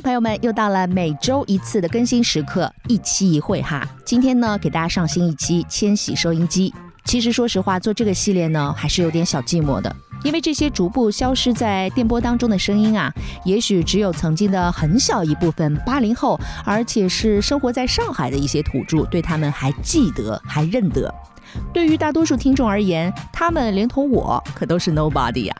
朋友们，又到了每周一次的更新时刻，一期一会哈。今天呢，给大家上新一期《千禧收音机》。其实说实话，做这个系列呢，还是有点小寂寞的，因为这些逐步消失在电波当中的声音啊，也许只有曾经的很小一部分八零后，而且是生活在上海的一些土著，对他们还记得，还认得。对于大多数听众而言，他们连同我可都是 nobody 呀。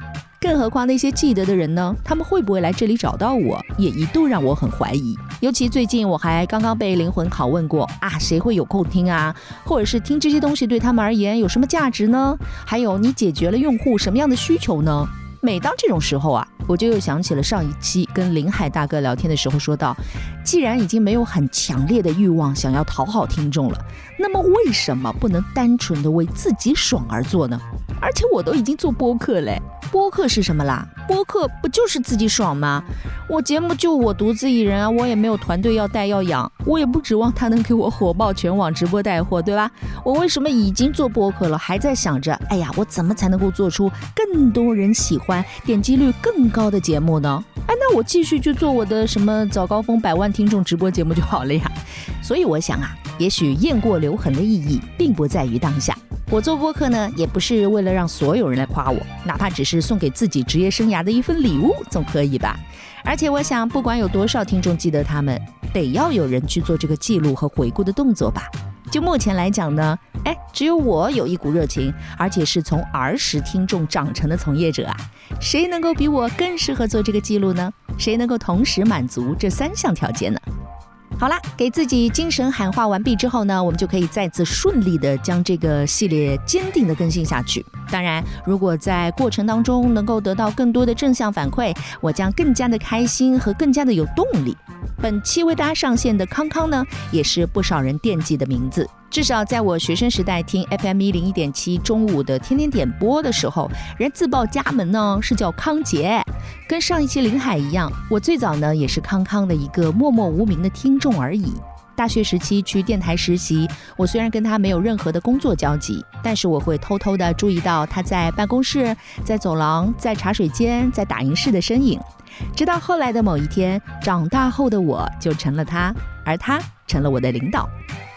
更何况那些记得的人呢？他们会不会来这里找到我，也一度让我很怀疑。尤其最近，我还刚刚被灵魂拷问过啊，谁会有空听啊？或者是听这些东西对他们而言有什么价值呢？还有，你解决了用户什么样的需求呢？每当这种时候啊，我就又想起了上一期跟林海大哥聊天的时候说到，既然已经没有很强烈的欲望想要讨好听众了，那么为什么不能单纯的为自己爽而做呢？而且我都已经做播客嘞。播客是什么啦？播客不就是自己爽吗？我节目就我独自一人啊，我也没有团队要带要养，我也不指望他能给我火爆全网直播带货，对吧？我为什么已经做播客了，还在想着，哎呀，我怎么才能够做出更多人喜欢、点击率更高的节目呢？哎，那我继续去做我的什么早高峰百万听众直播节目就好了呀。所以我想啊，也许雁过留痕的意义，并不在于当下。我做播客呢，也不是为了让所有人来夸我，哪怕只是送给自己职业生涯的一份礼物，总可以吧？而且我想，不管有多少听众记得他们，得要有人去做这个记录和回顾的动作吧。就目前来讲呢，哎，只有我有一股热情，而且是从儿时听众长成的从业者啊，谁能够比我更适合做这个记录呢？谁能够同时满足这三项条件呢？好啦，给自己精神喊话完毕之后呢，我们就可以再次顺利的将这个系列坚定的更新下去。当然，如果在过程当中能够得到更多的正向反馈，我将更加的开心和更加的有动力。本期为大家上线的康康呢，也是不少人惦记的名字。至少在我学生时代听 FM 一零一点七中午的天天点播的时候，人自报家门呢是叫康杰。跟上一期林海一样，我最早呢也是康康的一个默默无名的听众而已。大学时期去电台实习，我虽然跟他没有任何的工作交集，但是我会偷偷的注意到他在办公室、在走廊、在茶水间、在打印室的身影。直到后来的某一天，长大后的我就成了他，而他成了我的领导。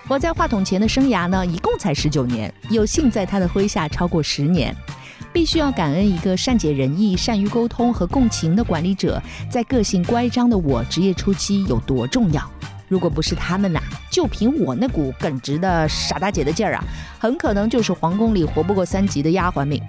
我在话筒前的生涯呢，一共才十九年，有幸在他的麾下超过十年。必须要感恩一个善解人意、善于沟通和共情的管理者，在个性乖张的我职业初期有多重要。如果不是他们呐，就凭我那股耿直的傻大姐的劲儿啊，很可能就是皇宫里活不过三集的丫鬟命。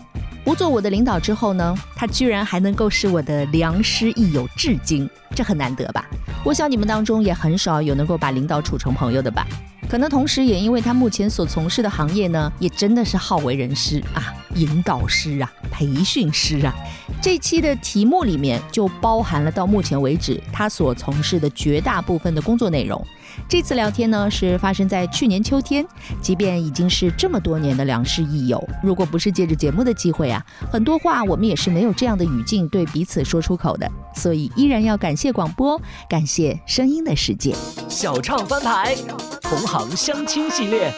不做我的领导之后呢，他居然还能够是我的良师益友，至今这很难得吧？我想你们当中也很少有能够把领导处成朋友的吧？可能同时也因为他目前所从事的行业呢，也真的是好为人师啊，引导师啊，培训师啊。这期的题目里面就包含了到目前为止他所从事的绝大部分的工作内容。这次聊天呢是发生在去年秋天，即便已经是这么多年的良师益友，如果不是借着节目的机会啊，很多话我们也是没有这样的语境对彼此说出口的。所以依然要感谢广播，感谢声音的世界。小唱翻牌，同行相亲系列。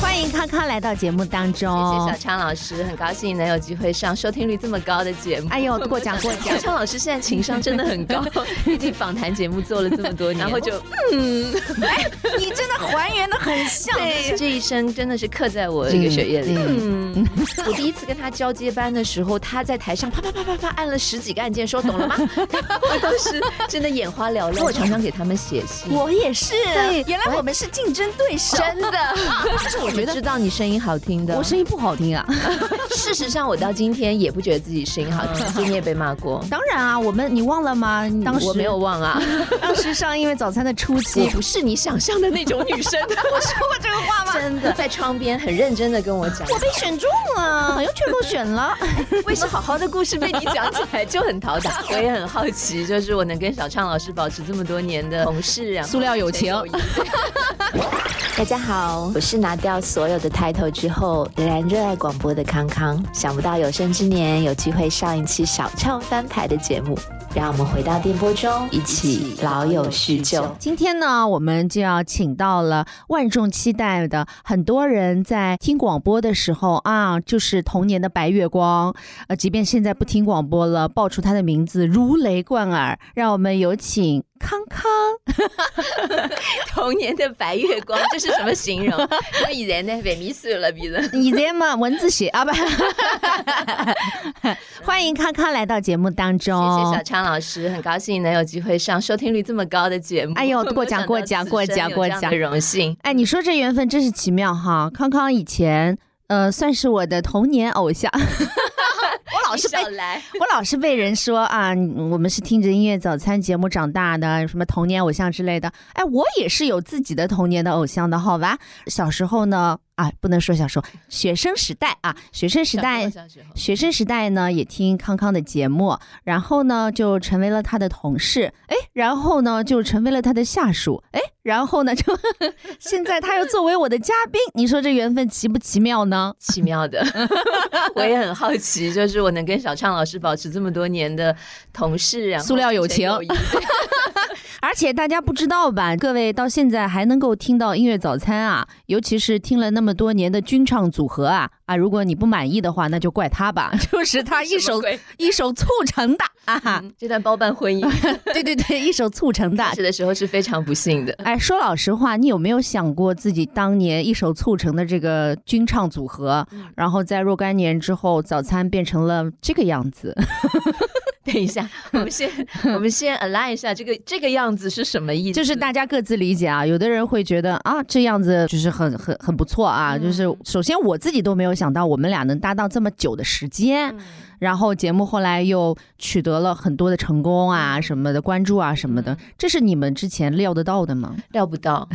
欢迎康康来到节目当中，谢谢小昌老师，很高兴能有机会上收听率这么高的节目。哎呦，过奖过。奖，小昌老师现在情商真的很高，毕竟访谈节目做了这么多年，然后就嗯，哎你真的还原的很像，这一生真的是刻在我这个血液里。嗯，我第一次跟他交接班的时候，他在台上啪啪啪啪啪按了十几个按键，说懂了吗？我当时真的眼花缭乱。我常常给他们写信，我也是，对，原来我们是竞争对手，真的。我。觉得知道你声音好听的，我声音不好听啊。事实上，我到今天也不觉得自己声音好听。你也被骂过，当然啊，我们你忘了吗？当时我没有忘啊。当时上因为早餐的初期，不是你想象的那种女生。我说过这个话吗？真的，在窗边很认真的跟我讲。我被选中了，又全部选了。为什么好好的故事被你讲起来就很讨打？我也很好奇，就是我能跟小畅老师保持这么多年的同事啊，塑料友情。大家好，我是拿掉所有的 title 之后，仍然热爱广播的康康。想不到有生之年有机会上一期小唱翻牌的节目，让我们回到电波中，一起老友叙旧。今天呢，我们就要请到了万众期待的，很多人在听广播的时候啊，就是童年的白月光。呃，即便现在不听广播了，报出他的名字如雷贯耳。让我们有请。康康。童年的白月光，这是什么形容？我以前呢被迷死了，鼻子。以前嘛，文字写啊不，欢迎康康来到节目当中。谢谢小昌老师，很高兴能有机会上收听率这么高的节目。哎呦，过奖过奖过奖过奖的荣幸。哎，你说这缘分真是奇妙哈！康康以前呃算是我的童年偶像。我老是被 我老是被人说啊，我们是听着音乐早餐节目长大的，什么童年偶像之类的。哎，我也是有自己的童年的偶像的，好吧？小时候呢。啊，不能说小时候，学生时代啊，学生时代，学生时代呢也听康康的节目，然后呢就成为了他的同事，哎，然后呢就成为了他的下属，哎，然后呢就 现在他又作为我的嘉宾，你说这缘分奇不奇妙呢？奇妙的，我也很好奇，就是我能跟小畅老师保持这么多年的同事，然后塑料友情。而且大家不知道吧？各位到现在还能够听到音乐早餐啊，尤其是听了那么多年的军唱组合啊啊！如果你不满意的话，那就怪他吧，就是他一手一手促成的 啊！这段包办婚姻，对对对，一手促成的。是的时候是非常不幸的。哎，说老实话，你有没有想过自己当年一手促成的这个军唱组合，然后在若干年之后，早餐变成了这个样子？等一下，我们先 我们先 align 一下这个这个样子是什么意思？就是大家各自理解啊。有的人会觉得啊，这样子就是很很很不错啊。就是首先我自己都没有想到我们俩能搭档这么久的时间，然后节目后来又取得了很多的成功啊什么的关注啊什么的，这是你们之前料得到的吗？料不到，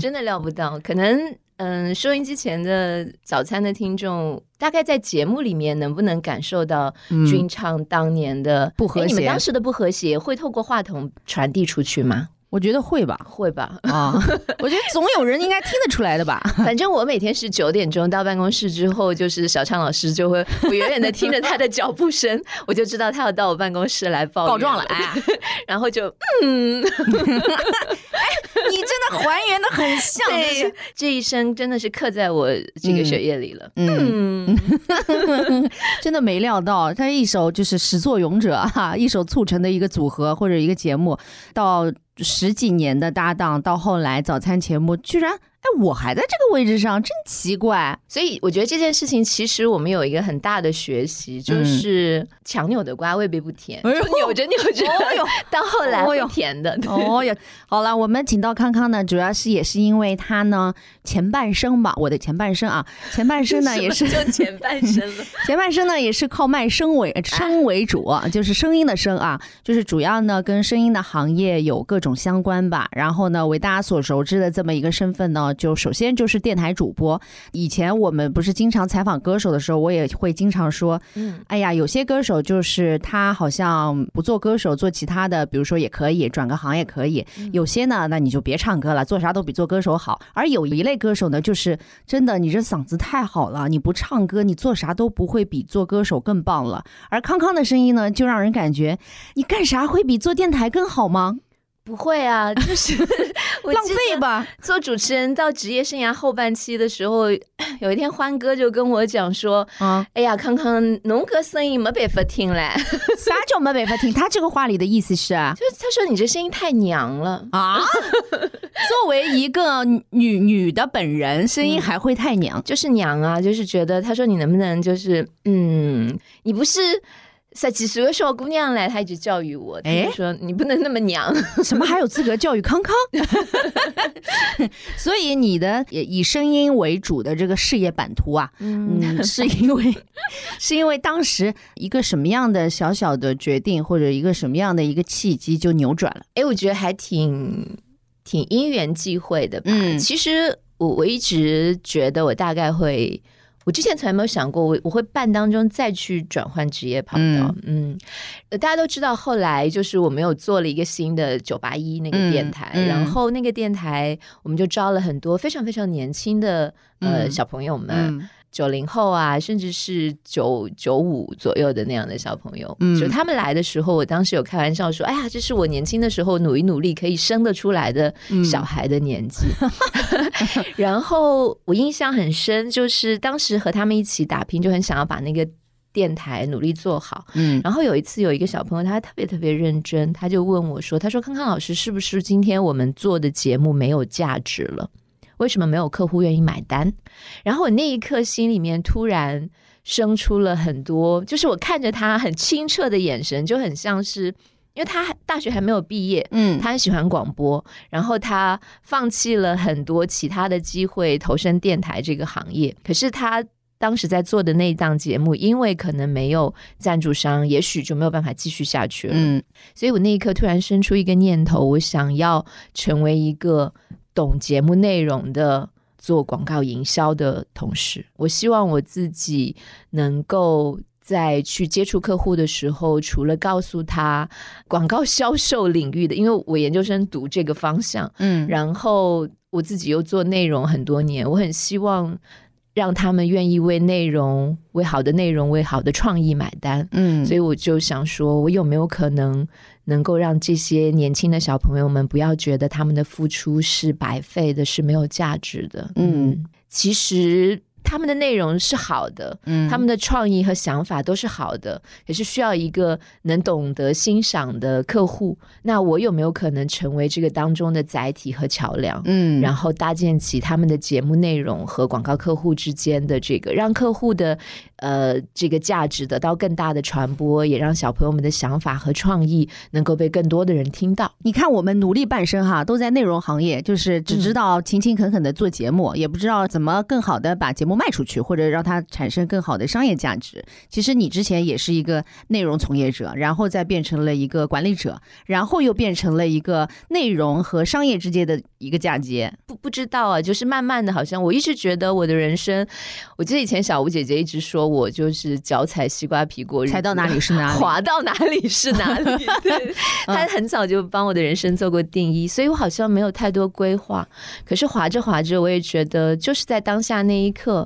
真的料不到，可能。嗯，收音机前的早餐的听众，大概在节目里面能不能感受到君唱当年的不和谐？你们当时的不和谐会透过话筒传递出去吗？我觉得会吧，会吧。啊，我觉得总有人应该听得出来的吧。反正我每天是九点钟到办公室之后，就是小畅老师就会，我远远的听着他的脚步声，我就知道他要到我办公室来报告状了。哎，然后就嗯。你真的还原的很像，这一生真的是刻在我这个血液里了。嗯，真的没料到，他一首就是始作俑者哈，一首促成的一个组合或者一个节目，到十几年的搭档，到后来早餐节目居然。哎，我还在这个位置上，真奇怪。所以我觉得这件事情，其实我们有一个很大的学习，就是强扭的瓜未必不甜，扭着扭着，到后来会甜的。哦哟，好了，我们请到康康呢，主要是也是因为他呢前半生吧，我的前半生啊，前半生呢 也是就前半生了，前半生呢也是靠卖声为声为主，就是声音的声啊，就是主要呢跟声音的行业有各种相关吧。然后呢，为大家所熟知的这么一个身份呢。就首先就是电台主播，以前我们不是经常采访歌手的时候，我也会经常说，嗯，哎呀，有些歌手就是他好像不做歌手，做其他的，比如说也可以转个行也可以。有些呢，那你就别唱歌了，做啥都比做歌手好。而有一类歌手呢，就是真的，你这嗓子太好了，你不唱歌，你做啥都不会比做歌手更棒了。而康康的声音呢，就让人感觉你干啥会比做电台更好吗？不会啊，就是 浪费吧。做主持人到职业生涯后半期的时候，有一天欢哥就跟我讲说：“啊，哎呀，康康，侬个声音没办法听嘞。”啥叫没办法听？他这个话里的意思是啊，就是他说你这声音太娘了啊。作为一个女女的本人，声音还会太娘，就是娘啊，就是觉得他说你能不能就是嗯，你不是。十几岁的小姑娘来，她一直教育我，哎，说你不能那么娘，什么还有资格教育康康？所以你的以声音为主的这个事业版图啊，嗯，是因为 是因为当时一个什么样的小小的决定，或者一个什么样的一个契机就扭转了？哎，我觉得还挺挺因缘际会的吧。嗯，其实我我一直觉得我大概会。我之前从来没有想过，我我会半当中再去转换职业跑道。嗯，大家都知道，后来就是我们有做了一个新的九八一那个电台，然后那个电台我们就招了很多非常非常年轻的呃小朋友们。九零后啊，甚至是九九五左右的那样的小朋友，就他们来的时候，我当时有开玩笑说：“哎呀，这是我年轻的时候努一努力可以生得出来的小孩的年纪。” 然后我印象很深，就是当时和他们一起打拼，就很想要把那个。电台努力做好。嗯然后有一次有一个小朋友，他特别特别认真，他就问我说：“他说康康老师，是不是今天我们做的节目没有价值了？为什么没有客户愿意买单？”然后我那一刻心里面突然生出了很多，就是我看着他很清澈的眼神，就很像是。因为他大学还没有毕业，嗯他很喜欢广播，然后他放弃了很多其他的机会投身电台这个行业。可是他当时在做的那一档节目，因为可能没有赞助商，也许就没有办法继续下去了。嗯所以我那一刻突然生出一个念头，我想要成为一个懂节目内容的。做广告营销的同事，我希望我自己能够在去接触客户的时候，除了告诉他广告销售领域的，因为我研究生读这个方向，嗯然后我自己又做内容很多年，我很希望让他们愿意为内容、为好的内容、为好的创意买单。嗯，所以我就想说，我有没有可能能够让这些年轻的小朋友们不要觉得他们的付出是白费的，是没有价值的？嗯，其实他们的内容是好的，嗯他们的创意和想法都是好的，也是需要一个能懂得欣赏的客户。那我有没有可能成为这个当中的载体和桥梁？嗯然后搭建起他们的节目内容和广告客户之间的这个，让客户的呃这个价值得到更大的传播，也让小朋友们的想法和创意能够被更多的人听到。你看，我们努力半生哈，都在内容行业，就是只知道勤勤恳恳的做节目，也不知道怎么更好的把节目卖出去，或者让它产生更好的商业价值。其实你之前也是一个内容从业者，然后再变成了一个管理者，然后又变成了一个内容和商业之间的一个嫁接。不不知道啊，就是慢慢的，好像我一直觉得我的人生，我记得以前小吴姐姐一直说我就是脚踩西瓜皮过日子，踩到哪里是哪里。滑到哪里是哪里。对，他很早就帮我的人生做过定义，所以我好像没有太多规划。可是滑着滑着，我也觉得就是在当下那一刻，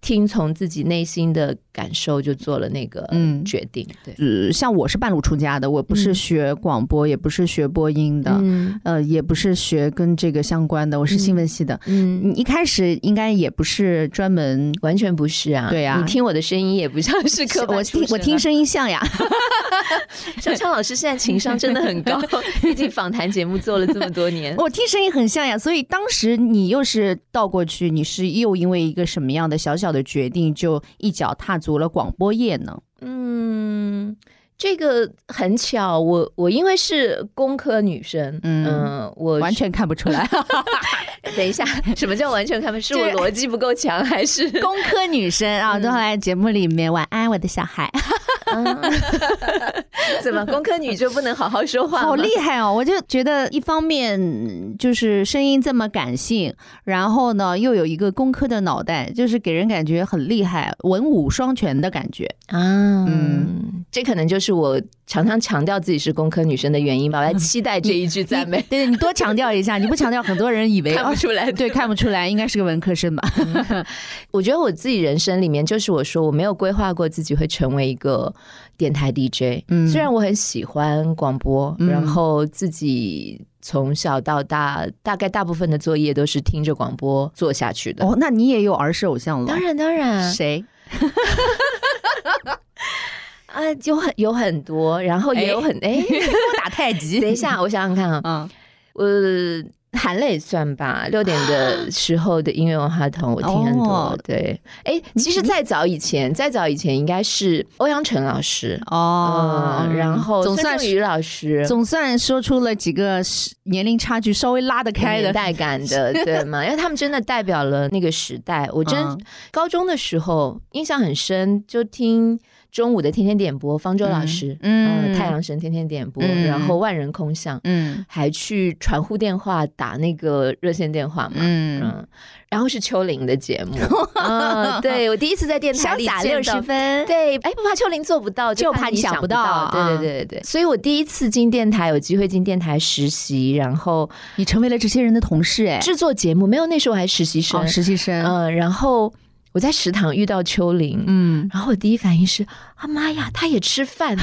听从自己内心的感受，就做了那个嗯决定。对，呃，像我是半路出家的，我不是嗯学广播，也不是学播音的，嗯呃，也不是学跟这个相关的，我是新闻系的。嗯。你一开始应该也不是专门，完全不是啊！对啊你听我的声音也不像是科班我听我听声音像呀。小昌老师现在情商真的很高，毕竟访谈节目做了这么多年。我听声音很像呀，所以当时你又是倒过去，你是又因为一个什么样的小小的决定，就一脚踏足了广播业呢？嗯，这个很巧，我我因为是工科女生，嗯嗯、我完全看不出来 等一下，什么叫完全看不？是我逻辑不够强，还是工科女生啊，嗯都来节目里面晚安，我的小孩，怎么工科女就不能好好说话？好厉害哦！我就觉得一方面就是声音这么感性，然后呢又有一个工科的脑袋，就是给人感觉很厉害，文武双全的感觉。啊！嗯嗯，这可能就是我常常强调自己是工科女生的原因吧。我在期待这一句赞美，对你多强调一下，你不强调，很多人以为 看不哦，出来。对，看不出来，应该是个文科生吧？我觉得我自己人生里面，就是我说我没有规划过自己会成为一个电台 DJ。嗯虽然我很喜欢广播，嗯然后自己从小到大，大概大部分的作业都是听着广播做下去的。哦，那你也有儿时偶像了？当然，当然，谁？啊，有很有很多，然后也有很哎，我打太极。等一下，我想想看啊，嗯，我含泪算吧，六点的 时候的音乐文化筒我听很多。哦对，哎，其实再早以前，再早以前应该是欧阳晨老师。哦，嗯，然后总算是孙仲宇老师，总算说出了几个是年龄差距稍微拉得开的。年代感的，对吗？因为他们真的代表了那个时代。我真、嗯高中的时候印象很深，就听中午的天天点播，方舟老师，嗯嗯，太阳神天天点播，嗯然后万人空巷，嗯还去传呼电话打那个热线电话嘛，嗯，嗯，然后是秋玲的节目，嗯，对我第一次在电台 里潇洒见到六十。分。对，哎，不怕秋玲做不到，就怕你想不到到。对啊对对对对，所以我第一次进电台，有机会进电台实习，然后你成为了这些人的同事哎，制作节目。没有，那时候我还实习生哦，，实习生。嗯，然后我在食堂遇到秋玲，嗯。然后我第一反应是啊妈呀，她也吃饭，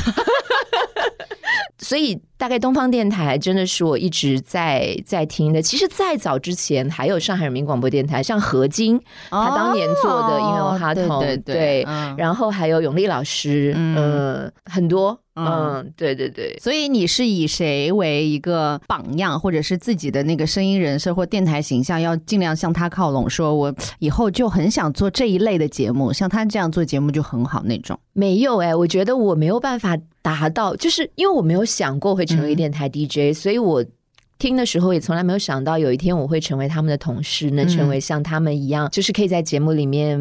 所以大概东方电台真的是我一直在在听的。其实，在早之前还有上海人民广播电台，像何晶他当年做的《音乐哈筒》，哦对对然后还有永利老师，嗯嗯，很多，嗯嗯，对对对。所以你是以谁为一个榜样，或者是自己的那个声音人设或电台形象，要尽量向他靠拢？说我以后就很想做这一类的节目，像他这样做节目就很好那种。没有哎、我觉得我没有办法达到，就是因为我没有想过会成为电台 DJ，、所以我。听的时候也从来没有想到有一天我会成为他们的同事，能成为像他们一样，就是可以在节目里面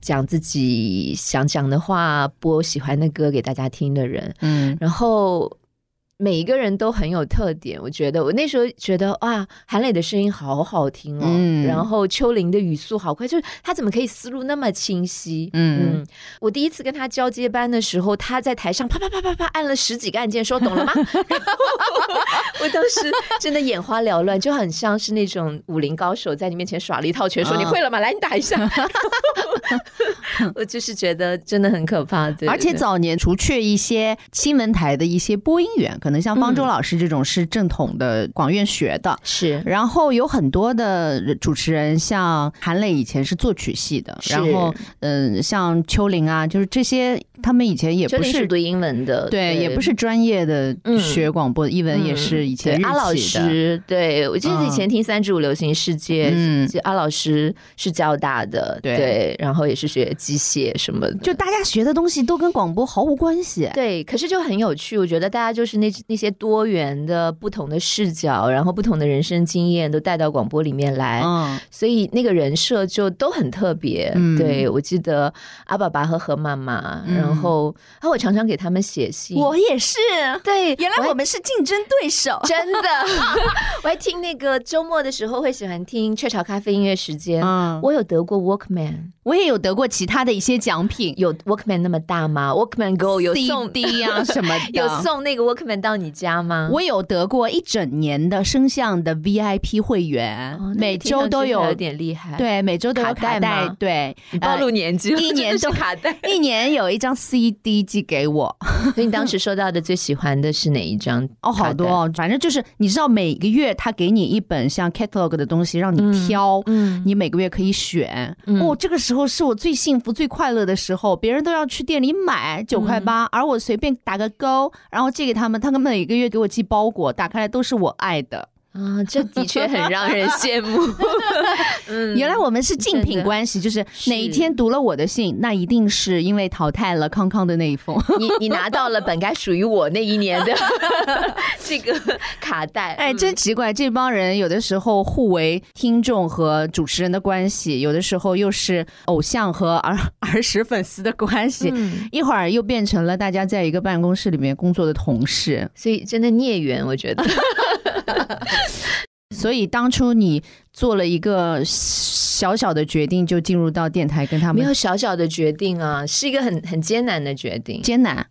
讲自己想讲的话，播喜欢的歌给大家听的人。嗯然后每一个人都很有特点，我觉得我那时候觉得哇，韩磊的声音好好听哦，嗯然后秋玲的语速好快，就是他怎么可以思路那么清晰？嗯嗯，我第一次跟他交接班的时候，他在台上啪啪啪啪啪按了十几个按键，说懂了吗？我当时真的眼花缭乱，就很像是那种武林高手在你面前耍了一套拳，说嗯你会了吗？来，你打一下。我就是觉得真的很可怕，对，而且早年除却一些新闻台的一些播音员，可能像方舟嗯老师这种是正统的广院学的。是然后有很多的主持人，像韩磊以前是作曲系的，然后嗯、像秋玲啊，就是这些，他们以前也不是读英文的，对，也不是专业的嗯学广播，译文也嗯是以前日对阿老。师，对我记得以前听三十五流行世界，嗯就阿老师是交大的，对然后也是学机械什么的，就大家学的东西都跟广播毫无关系。对，可是就很有趣。我觉得大家就是那那些多元的、不同的视角，然后不同的人生经验都带到广播里面来，嗯，所以那个人设就都很特别。嗯对我记得阿爸爸和何妈妈，嗯然后啊，我常常给他们写信。我也是，对，原来我们是竞争对手。真的，我还听那个周末的时候会喜欢听雀巢咖啡音乐时间。嗯，我有得过 Walkman，我也有得过其他的一些奖品有 Walkman 那么大吗？Walkman Go 有送，CD 啊 什么的，有。送那个 Walkman 到你家吗？我有得过一整年的声像的 VIP 会员，哦每周都有有点厉害。，对，每周都有卡带卡带，对，你暴露呃年纪了，一年都 卡带。一年有一张 CD 寄给我，所以你当时收到的最喜欢的是哪一张？哦，好多哦，反正就是你知道每个月他给你一本像 catalog 的东西让你挑，嗯，你每个月可以选。嗯哦，这个时候是我最幸福、最快乐的时候，别人都要去店里买九块八，而我随便打个勾，然后寄给他们，他们每个月给我寄包裹，打开来都是我爱的。啊，这的确很让人羡慕。嗯原来我们是竞品关系，就是是哪一天读了我的信，那一定是因为淘汰了康康的那一封。你你拿到了本该属于我那一年的 这个卡带，哎，嗯真奇怪，这帮人有的时候互为听众和主持人的关系，有的时候又是偶像和儿儿时粉丝的关系，嗯一会儿又变成了大家在一个办公室里面工作的同事。所以真的孽缘，我觉得 所以当初你做了一个小小的决定，就进入到电台跟他们没有小小的决定啊，是一个很很艰难的决定。艰难。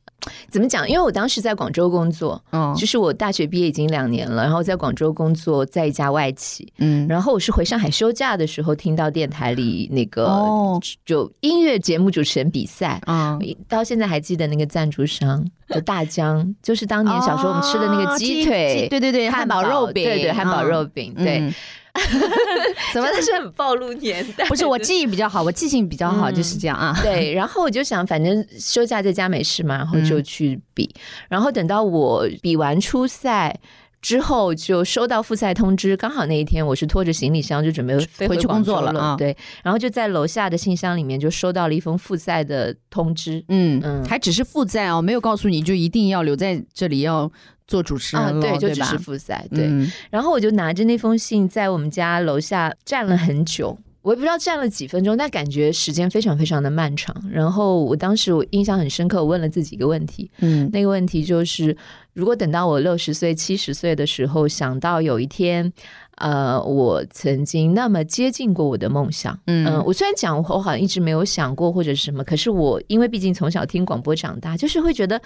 怎么讲？因为我当时在广州工作，嗯就是我大学毕业已经两年了，然后在广州工作，在一家外企。嗯，然后我是回上海休假的时候，听到电台里那个、哦就音乐节目主持人比赛。嗯，到现在还记得那个赞助商的大疆，就是当年小时候我们吃的那个鸡腿，哦对对对，汉堡肉饼，对对，汉堡肉嗯饼，对，嗯 怎么是很暴露年代？不是我记忆比较好，我记性比较好，嗯就是这样啊。对，然后我就想，反正休假在家没事嘛，然后就去比。然后等到我比完初赛之后，就收到复赛通知，刚好那一天我是拖着行李箱就准备飞回去工作了对，然后就在楼下的信箱里面就收到了一封复赛的通知。嗯嗯还只是复赛哦，没有告诉你就一定要留在这里要做主持人对，就只是？复赛，对。嗯然后我就拿着那封信在我们家楼下站了很久，我也不知道站了几分钟，但感觉时间非常非常的漫长。然后我当时我印象很深刻，我问了自己一个问题，嗯那个问题就是，如果等到我六十岁、七十岁的时候，想到有一天，呃，我曾经那么接近过我的梦想，嗯嗯、我虽然讲我好像一直没有想过或者是什么，可是我因为毕竟从小听广播长大，就是会觉得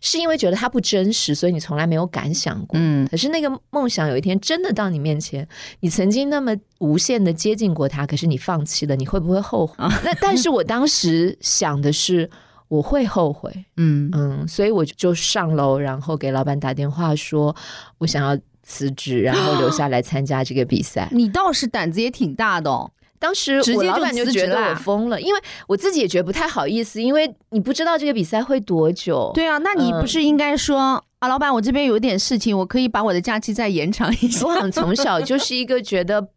是因为觉得它不真实，所以你从来没有敢想过。嗯可是那个梦想有一天真的到你面前，你曾经那么无限的接近过它，可是你放弃了，你会不会后悔？那但是我当时想的是。我会后悔，嗯嗯，所以我就上楼，然后给老板打电话说，我想要辞职，然后留 下来参加这个比赛。你倒是胆子也挺大的哦。当时直接就我老板就觉得我疯了，因为我自己也觉得不太好意思，因为你不知道这个比赛会多久。对啊，那你不是应该说、啊，老板，我这边有点事情，我可以把我的假期再延长一下我。好像从小就是一个觉得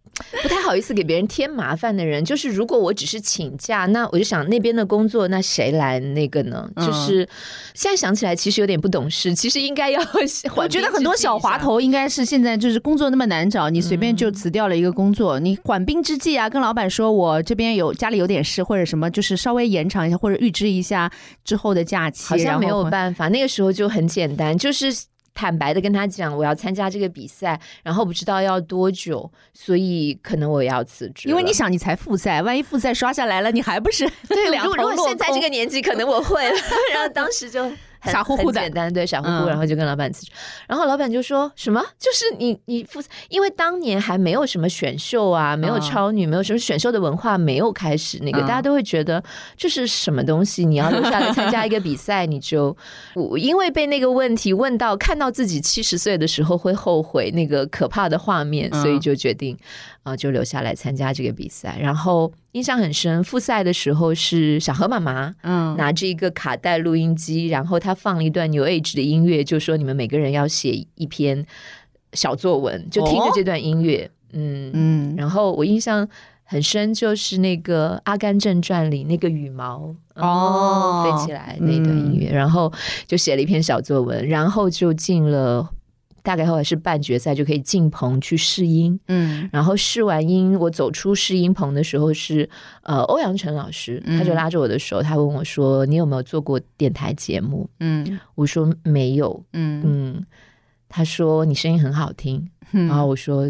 不太好意思给别人添麻烦的人。就是如果我只是请假，那我就想那边的工作，那谁来那个呢？嗯就是现在想起来，其实有点不懂事，其实应该要我觉得很多。小滑头应该是现在就是工作那么难找，你随便就辞掉了一个工作，你缓兵之计啊，跟老板说我这边有家里有点事或者什么，就是稍微延长一下或者预支一下之后的假期，好像没有办法，那个时候就很简单，就是。坦白的跟他讲，我要参加这个比赛，然后不知道要多久，所以可能我要辞职。因为你想你才复赛，万一复赛刷下来了，你还不是对，两如果如果现在这个年纪，可能我会了。然后当时就很傻乎乎的很简单，对，傻乎乎，嗯然后就跟老板辞职。然后老板就说什么？就是你你复赛，因为当年还没有什么选秀啊，没有嗯超女，没有什么选秀的文化，没有开始那个，嗯大家都会觉得这是什么东西？你要留下来参加一个比赛，你就我因为被那个问题问到，看到自己七十岁的时候会后悔那个可怕的画面，嗯所以就决定啊、就留下来参加这个比赛。然后印象很深，复赛的时候是小何妈妈嗯。拿着一个卡带录音机，然后她放了一段 New Age 的音乐，就说你们每个人要写一篇小作文，就听着哦这段音乐，嗯嗯。然后我印象很深，就是那个《阿甘正传》里那个羽毛哦飞起来那段音乐，然后就写了一篇小作文，然后就进了。大概后来是半决赛，就可以进棚去试音。嗯然后试完音，我走出试音棚的时候是呃欧阳晨老师，嗯他就拉着我的手，他问我说：“你有没有做过电台节目嗯？”我说：“没有。”嗯嗯，他说：“你声音很好听。”嗯然后我说：“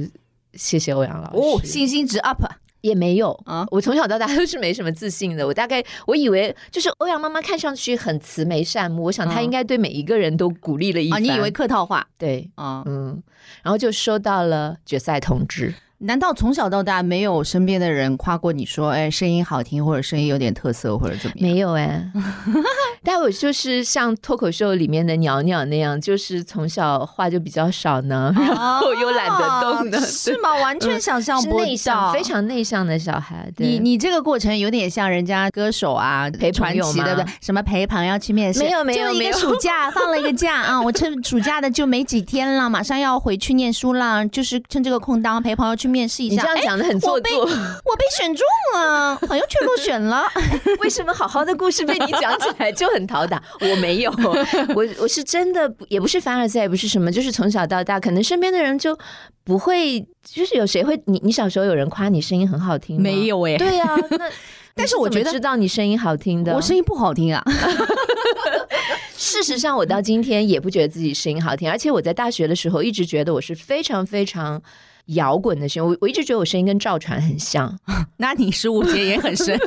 谢谢欧阳老师。”哦，信心值 up 也没有啊我从小到大都是没什么自信的。我大概我以为就是欧阳妈妈看上去很慈眉善目，我想她嗯应该对每一个人都鼓励了一啊，番。你以为客套话对？啊？嗯，然后就收到了决赛通知。难道从小到大没有身边的人夸过你说，哎，声音好听，或者声音有点特色，或者怎么样？没有哎、但我就是像脱口秀里面的鸟鸟那样，就是从小话就比较少呢，然后又懒得动的，啊是吗？完全想象是不到，非。常内向的小孩。对你你这个过程有点像人家歌手啊，陪朋传奇，友吗对不对？什么陪朋友去面试？没有没有就一个没有暑假放了一个假 啊，我趁暑假的就没几天了，马上要回去念书了，就是趁这个空档陪朋友去面试一下。哎你这样讲的很做我被作，我被选中了，朋友却落选了。为什么好好的故事被你讲起来就很讨打？我没有，我我是真的不也不是凡尔赛，也不是什么，就是从小到大，可能身边的人就不会，就是有谁会你你小时候有人夸你声音很好听吗？没有哎对呀、那 但是我觉得你怎么知道你声音好听的，我声音不好听啊，事实上，我到今天也不觉得自己声音好听，而且我在大学的时候一直觉得我是非常非常摇滚的声音，我我一直觉得我声音跟赵传很像。那你十五节也很深。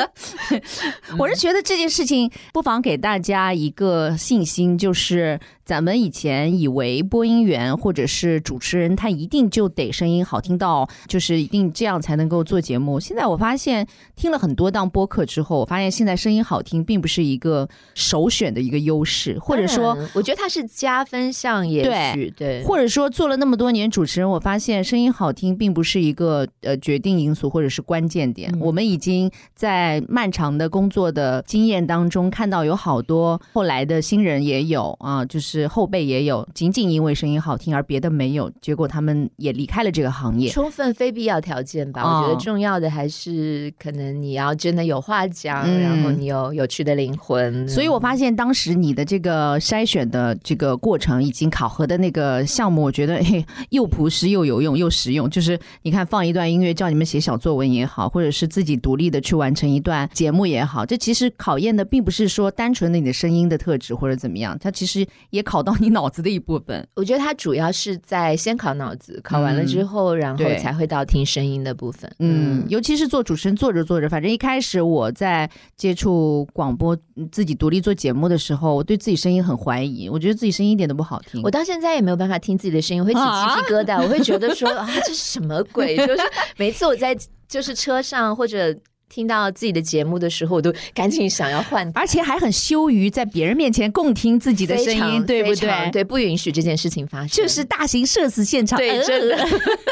我是觉得这件事情不妨给大家一个信心，就是咱们以前以为播音员或者是主持人，他一定就得声音好听到，就是一定这样才能够做节目。现在我发现听了很多档播客之后，我发现现在声音好听并不是一个首选的一个优势，或者说我觉得它是加分项，也许对。或者说做了那么多年主持人，我发现声音好听并不是一个呃决定因素或者是关键点。嗯我们已经在漫长的工作的经验当中看到有好多后来的新人也有啊，就是后辈也有，仅仅因为声音好听而别的没有，结果他们也离开了这个行业。充分非必要条件吧，哦我觉得重要的还是可能你要真的有话讲，嗯然后你有有趣的灵魂。所以我发现当时你的这个筛选的这个过程，以及考核的那个项目，我觉得嘿 又朴实又有用又实用。就是你看放一段音乐叫你们写小作文也好，或者是自己独立的去完成一段节目也好，这其实考验的并不是说单纯的你的声音的特质或者怎么样，它其实也考到你脑子的一部分。我觉得它主要是在先考脑子，考完了之后，然后才会到听声音的部分。嗯，尤其是做主持人，做着做着，反正一开始我在接触广播、嗯自己独立做节目的时候，我对自己声音很怀疑，我觉得自己声音一点都不好听。我到现在也没有办法听自己的声音，我会起鸡 皮疙瘩，我会觉得说啊，这是什么鬼？就是每次我在就是车上或者听到自己的节目的时候，我都赶紧想要换，而且还很羞于在别人面前共听自己的声音，对不对？对，不允许这件事情发生，就是大型社死现场，对，真的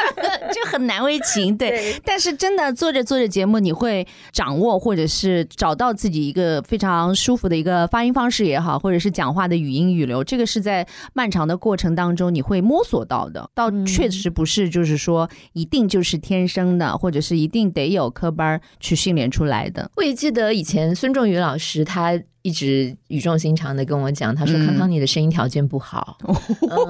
就很难为情。对，但是真的做着做着节目，你会掌握或者是找到自己一个非常舒服的一个发音方式也好，或者是讲话的语音语流，这个是在漫长的过程当中你会摸索到的。倒确实不是，就是说一定就是天生的，或者是一定得有科班去。训练出来的。我也记得以前孙仲宇老师，他一直语重心长的跟我讲，他说：“康康，你的声音条件不好。”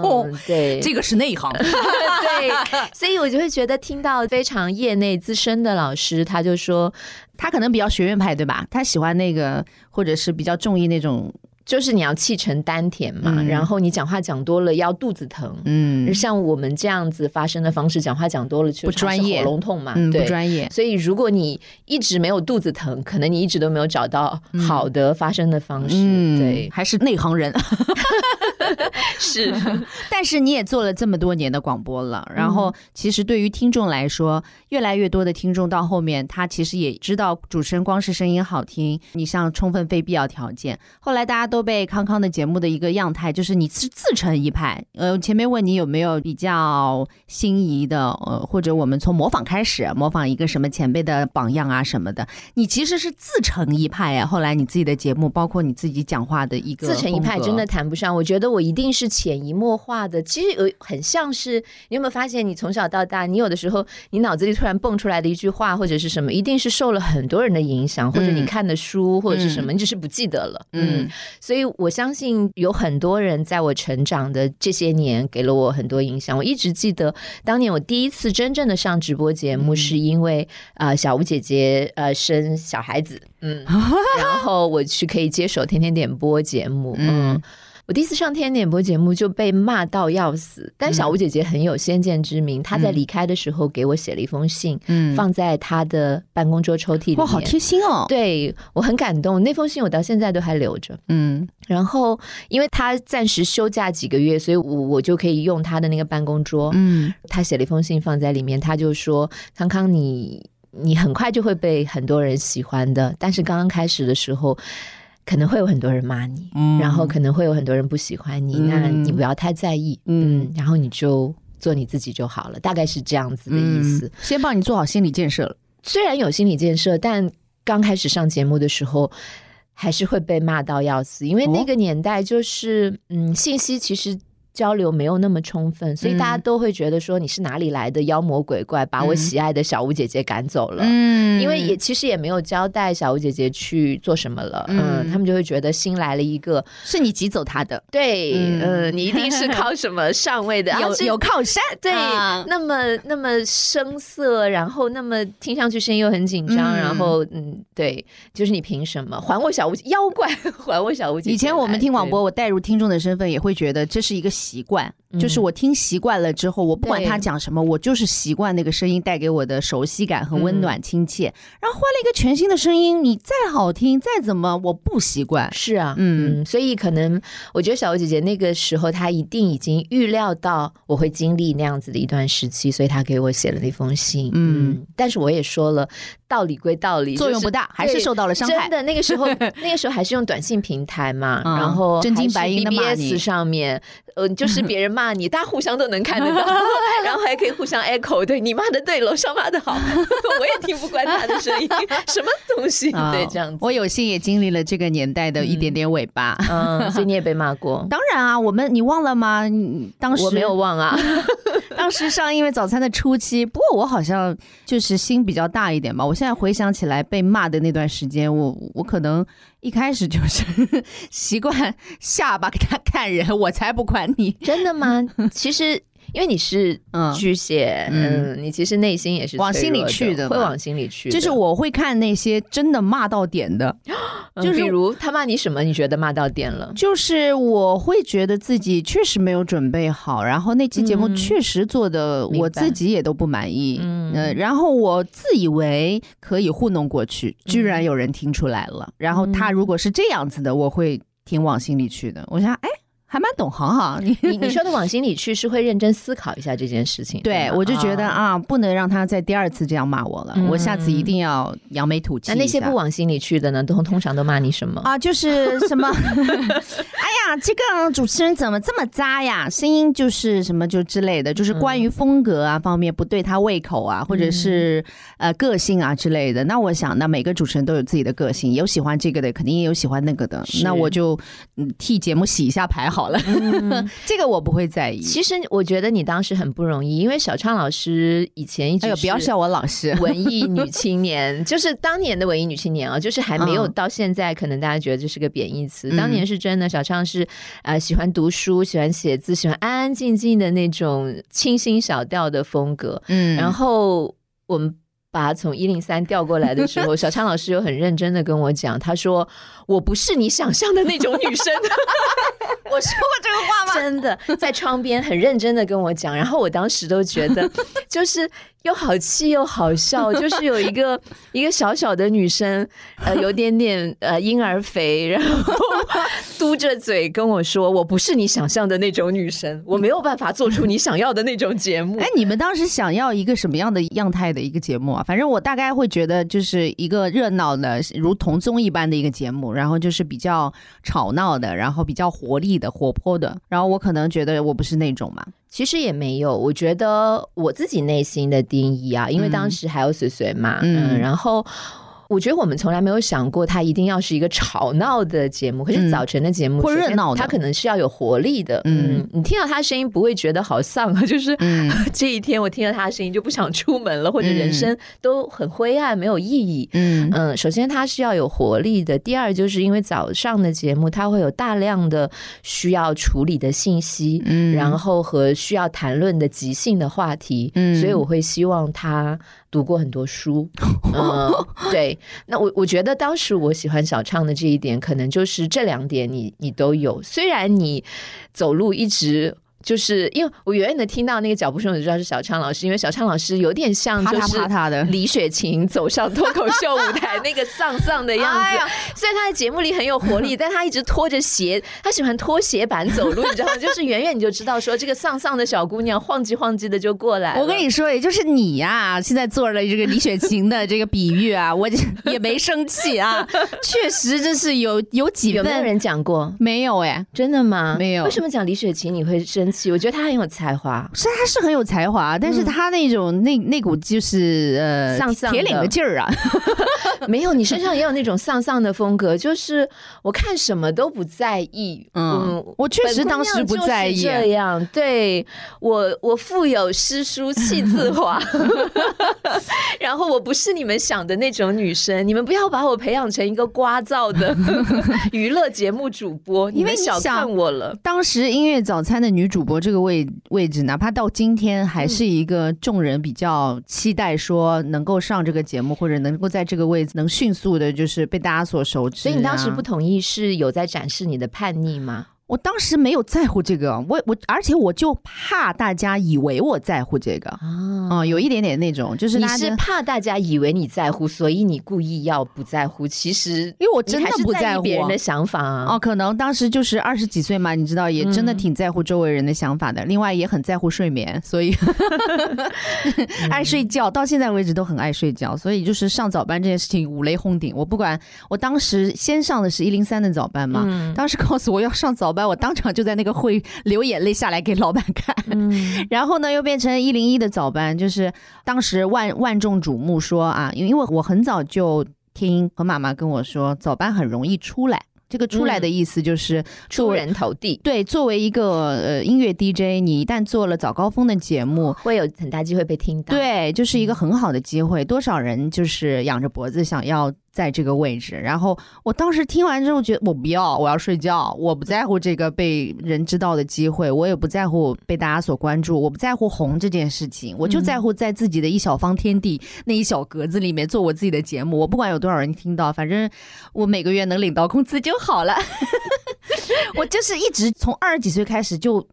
对，这个是内行。对，所以我就会觉得听到非常业内资深的老师，他就说他可能比较学院派，对吧？他喜欢那个，或者是比较中意那种。就是你要气沉丹田嘛，然后你讲话讲多了要肚子疼，嗯，像我们这样子发声的方式，讲话讲多了就不专业，喉咙痛嘛，不专业。所以如果你一直没有肚子疼，可能你一直都没有找到好的发声的方式，对，还是内行人。是，但是你也做了这么多年的广播了，然后其实对于听众来说，越来越多的听众到后面，他其实也知道主持人光是声音好听，你像充分非必要条件。后来大家都被康康的节目的一个样态，就是你是自成一派。呃，前面问你有没有比较心仪的，呃，或者我们从模仿开始，模仿一个什么前辈的榜样啊什么的，你其实是自成一派啊。后来你自己的节目，包括你自己讲话的一个自成一派，真的谈不上。我觉得我一定是潜移默化的，其实有很像是你有没有发现，你从小到大，你有的时候你脑子里突然蹦出来的一句话或者是什么，一定是受了很多人的影响，或者你看的书或者是什么，你只是不记得了。嗯，所以我相信有很多人在我成长的这些年给了我很多影响。我一直记得当年我第一次真正的上直播节目，是因为啊小吴姐姐呃生小孩子，嗯，然后我去可以接手天天点播节目，嗯。我第一次上天点播节目就被骂到要死，但小吴姐姐很有先见之明，她在离开的时候给我写了一封信，嗯，放在她的办公桌抽屉里。哇，好贴心哦！对我很感动，那封信我到现在都还留着。嗯，然后因为她暂时休假几个月，所以我我就可以用她的那个办公桌。嗯，她写了一封信放在里面，她就说：“康康，你你很快就会被很多人喜欢的，但是刚刚开始的时候。”可能会有很多人骂你，然后可能会有很多人不喜欢你，那你不要太在意，嗯，然后你就做你自己就好了，大概是这样子的意思。先帮你做好心理建设了，虽然有心理建设，但刚开始上节目的时候，还是会被骂到要死，因为那个年代就是，嗯，信息其实。交流没有那么充分，所以大家都会觉得说你是哪里来的妖魔鬼怪，把我喜爱的小吴姐姐赶走了。嗯，因为也其实也没有交代小吴姐姐去做什么了。嗯，他们就会觉得新来了一个，是你挤走她的。对，嗯，你一定是靠什么上位的？有有靠山。对，那么那么声色，然后那么听上去声音又很紧张，然后嗯，对，就是你凭什么还我小吴妖怪？还我小吴姐姐？以前我们听广播，我带入听众的身份，也会觉得这是一个。习惯就是我听习惯了之后，我不管他讲什么，我就是习惯那个声音带给我的熟悉感和温暖亲切。然后换了一个全新的声音，你再好听再怎么，我不习惯。是啊，嗯，所以可能我觉得小欧姐姐那个时候，她一定已经预料到我会经历那样子的一段时期，所以她给我写了那封信。嗯，但是我也说了。道理归道理，作用不大，还是受到了伤害。真的，那个时候，那个时候还是用短信平台嘛，然后真金白银的。上面，呃，就是别人骂你，大家互相都能看得到，然后还可以互相 echo，对你骂的对，楼上骂的好，我也听不惯他的声音，什么东西？对，这样子。我有幸也经历了这个年代的一点点尾巴，嗯，所以你也被骂过。当然啊，我们你忘了吗？当时我没有忘啊。当时上因为早餐的初期，不过我好像就是心比较大一点吧。我现在回想起来被骂的那段时间，我我可能一开始就是 习惯下巴给他看人，我才不管你，真的吗？其实。因为你是巨蟹，嗯，你其实内心也是往心里去的，会往心里去。就是我会看那些真的骂到点的，就是比如他骂你什么，你觉得骂到点了？就是我会觉得自己确实没有准备好，然后那期节目确实做的我自己也都不满意，嗯，然后我自以为可以糊弄过去，居然有人听出来了。然后他如果是这样子的，我会挺往心里去的。我想，哎。还蛮懂行哈。你你你说的往心里去，是会认真思考一下这件事情。对，我就觉得啊啊，不能让他再第二次这样骂我了，嗯我下次一定要扬眉吐气。那那些不往心里去的呢，通通常都骂你什么？啊，就是什么，哎呀，这个主持人怎么这么渣呀？声音就是什么就之类的，就是关于风格啊方面不对他胃口啊，或者是呃个性啊之类的。那我想，那每个主持人都有自己的个性，有喜欢这个的，肯定也有喜欢那个的。那我就嗯替节目洗一下牌好了，这个我不会在意。其实我觉得你当时很不容易，因为小畅老师以前一直哎呦，不要笑我老师。文艺女青年，就是当年的文艺女青年啊，就是还没有嗯到现在，可能大家觉得这是个贬义词。嗯当年是真的，小畅是呃喜欢读书、喜欢写字、喜欢安安静静的那种清新小调的风格。嗯然后我们。把他从一零三调过来的时候，小昌老师又很认真的跟我讲，他说：“我不是你想象的那种女生。” 我说过这个话吗？真的在窗边很认真的跟我讲，然后我当时都觉得，就是又好气又好笑，就是有一个一个小小的女生，呃，有点点呃婴儿肥，然后嘟着嘴跟我说，我不是你想象的那种女生，我没有办法做出你想要的那种节目哎。，你们当时想要一个什么样的样态的一个节目啊？反正我大概会觉得就是一个热闹的，如同综艺般的一个节目，然后就是比较吵闹的，然后比较活力的、活泼的。然后我可能觉得我不是那种嘛，其实也没有，我觉得我自己内心的定义啊，因为当时还有随随嘛，嗯嗯然后。我觉得我们从来没有想过它一定要是一个吵闹的节目，可是嗯。早晨的节目它可能是要有活力的。嗯。嗯，你听到他声音不会觉得好丧啊，就是嗯。这一天我听到他的声音就不想出门了，或者嗯人生都很灰暗，没有意义。嗯。嗯，首先它是要有活力的，第二就是因为早上的节目它会有大量的需要处理的信息，嗯。然后和需要谈论的即兴的话题，嗯。所以我会希望他读过很多书。嗯，对。那我我觉得当时我喜欢小畅的这一点，可能就是这两点你你都有。虽然你走路一直。就是因为我远远的听到那个脚步声，我就知道是小畅老师，因为小畅老师有点像就是他的李雪琴走上脱口秀舞台那个丧丧的样子。哎虽然他在节目里很有活力，但他一直拖着鞋，他喜欢拖鞋板走路，你知道吗？就是远远你就知道说这个丧丧的小姑娘晃叽晃叽的就过来。我跟你说，也就是你呀、现在做了这个李雪琴的这个比喻啊，我也没生气啊，确实这是有有几分有没有人讲过？没有哎、真的吗？没有为什么讲李雪琴你会生气？我觉得他很有才华。是他是很有才华，但是他那种、那那股就是呃丧丧的铁岭的劲儿啊，没有，你身上也有那种丧丧的风格，就是我看什么都不在意。嗯，我确实当时不在意这样，对我我腹有诗书气自华，然后我不是你们想的那种女生，你们不要把我培养成一个聒噪的 娱乐节目主播，因为们小看我了。当时音乐早餐的女主播这个位位置，哪怕到今天，还是一个众人比较期待说能够上这个节目，或者能够在这个位置能迅速的，就是被大家所熟知、啊所以你当时不，同意是有在展示你的叛逆吗？我当时没有在乎这个，我我而且我就怕大家以为我在乎这个，啊、嗯，有一点点那种，就是你是怕大家以为你在乎，所以你故意要不在乎。其实因为我真的不在乎别人的想法啊。哦，可能当时就是二十几岁嘛，你知道，也真的嗯挺在乎周围人的想法的。另外也很在乎睡眠，所以 爱睡觉，到现在为止都很爱睡觉。所以就是上早班这件事情五雷轰顶，我不管。我当时先上的是一零三的早班嘛，嗯当时告诉我要上早班，我当场就在那个会流眼泪下来给老板看。嗯 然后呢，又变成一零一的早班，就是当时万万众瞩目说啊，因为因为我很早就听何妈妈跟我说，早班很容易出来。这个出来的意思就是作出人头地，对，作为一个呃音乐 DJ，你一旦做了早高峰的节目，会有很大机会被听到。，对，就是一个很好的机会。多少人就是仰着脖子想要在这个位置。然后我当时听完之后，觉得我不要，我要睡觉，我不在乎这个被人知道的机会，我也不在乎被大家所关注，我不在乎红这件事情，我就在乎在自己的一小方天地、那一小格子里面做我自己的节目。我不管有多少人听到，反正我每个月能领到工资就好了。我就是一直从二十几岁开始就。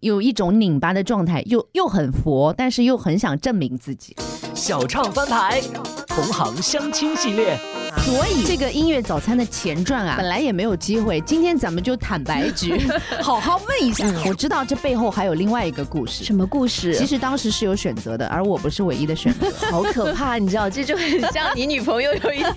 有一种拧巴的状态，又又很佛，但是又很想证明自己。小唱翻牌，同行相亲系列所以这个音乐早餐的前传啊，本来也没有机会。今天咱们就坦白局，好好问一下。我知道这背后还有另外一个故事。什么故事？其实当时是有选择的，而我不是唯一的选择。好可怕，你知道，这就很像你女朋友有一天，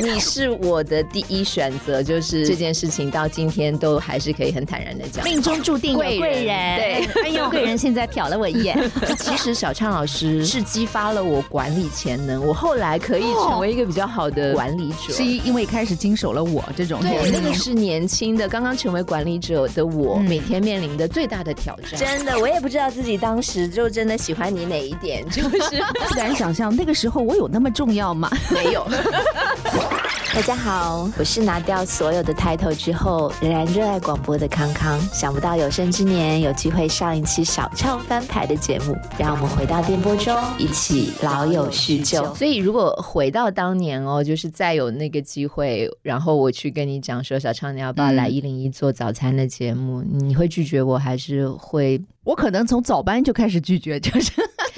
你是我的第一选择，就是这件事情到今天都还是可以很坦然的讲，命中注定有贵人。对，哎呦，贵人现在瞟了我一眼。其实小畅老师是激发了我管理潜能，我后来可以成为一个比较好的管理者，是因为开始经手了我这种。对，那个是年轻的刚刚成为管理者的我，每天面临的最大的挑战。真的，我也不知道自己当时就真的喜欢你哪一点，就是 不敢想象那个时候我有那么重要吗？没有。大家好，我是拿掉所有的 title 之后仍然热爱广播的康康。想不到有生之年有机会上一期小唱翻牌的节目，让我们回到电波中一起老友叙旧。所以如果回到当年哦，就是再有那个机会，然后我去跟你讲说小唱你要不要来一零一做早餐的节目，你会拒绝我还是会？我可能从早班就开始拒绝，就是。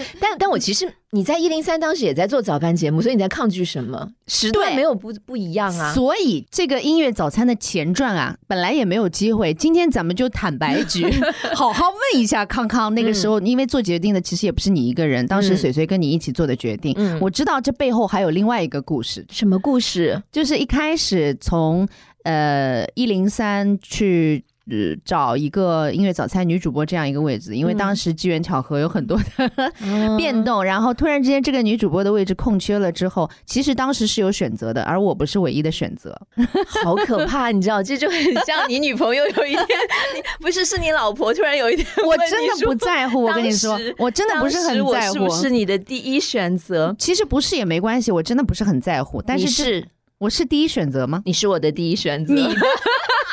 但但我其实你在一零三当时也在做早班节目，所以你在抗拒什么？时段没有不不一样啊。所以这个音乐早餐的前传啊，本来也没有机会。今天咱们就坦白局，好好问一下康康。那个时候因为做决定的其实也不是你一个人，当时水水跟你一起做的决定。我知道这背后还有另外一个故事。什么故事？就是一开始从呃一零三去。找一个音乐早餐女主播这样一个位置，因为当时机缘巧合有很多的变动，然后突然之间这个女主播的位置空缺了之后，其实当时是有选择的，而我不是唯一的选择，好可怕，你知道，这就很像你女朋友有一天，你不是是你老婆突然有一天，我真的不在乎，我跟你说，我真的不是很在乎，是你的第一选择，其实不是也没关系，我真的不是很在乎，但是是。我是第一选择吗？你是我的第一选择，你。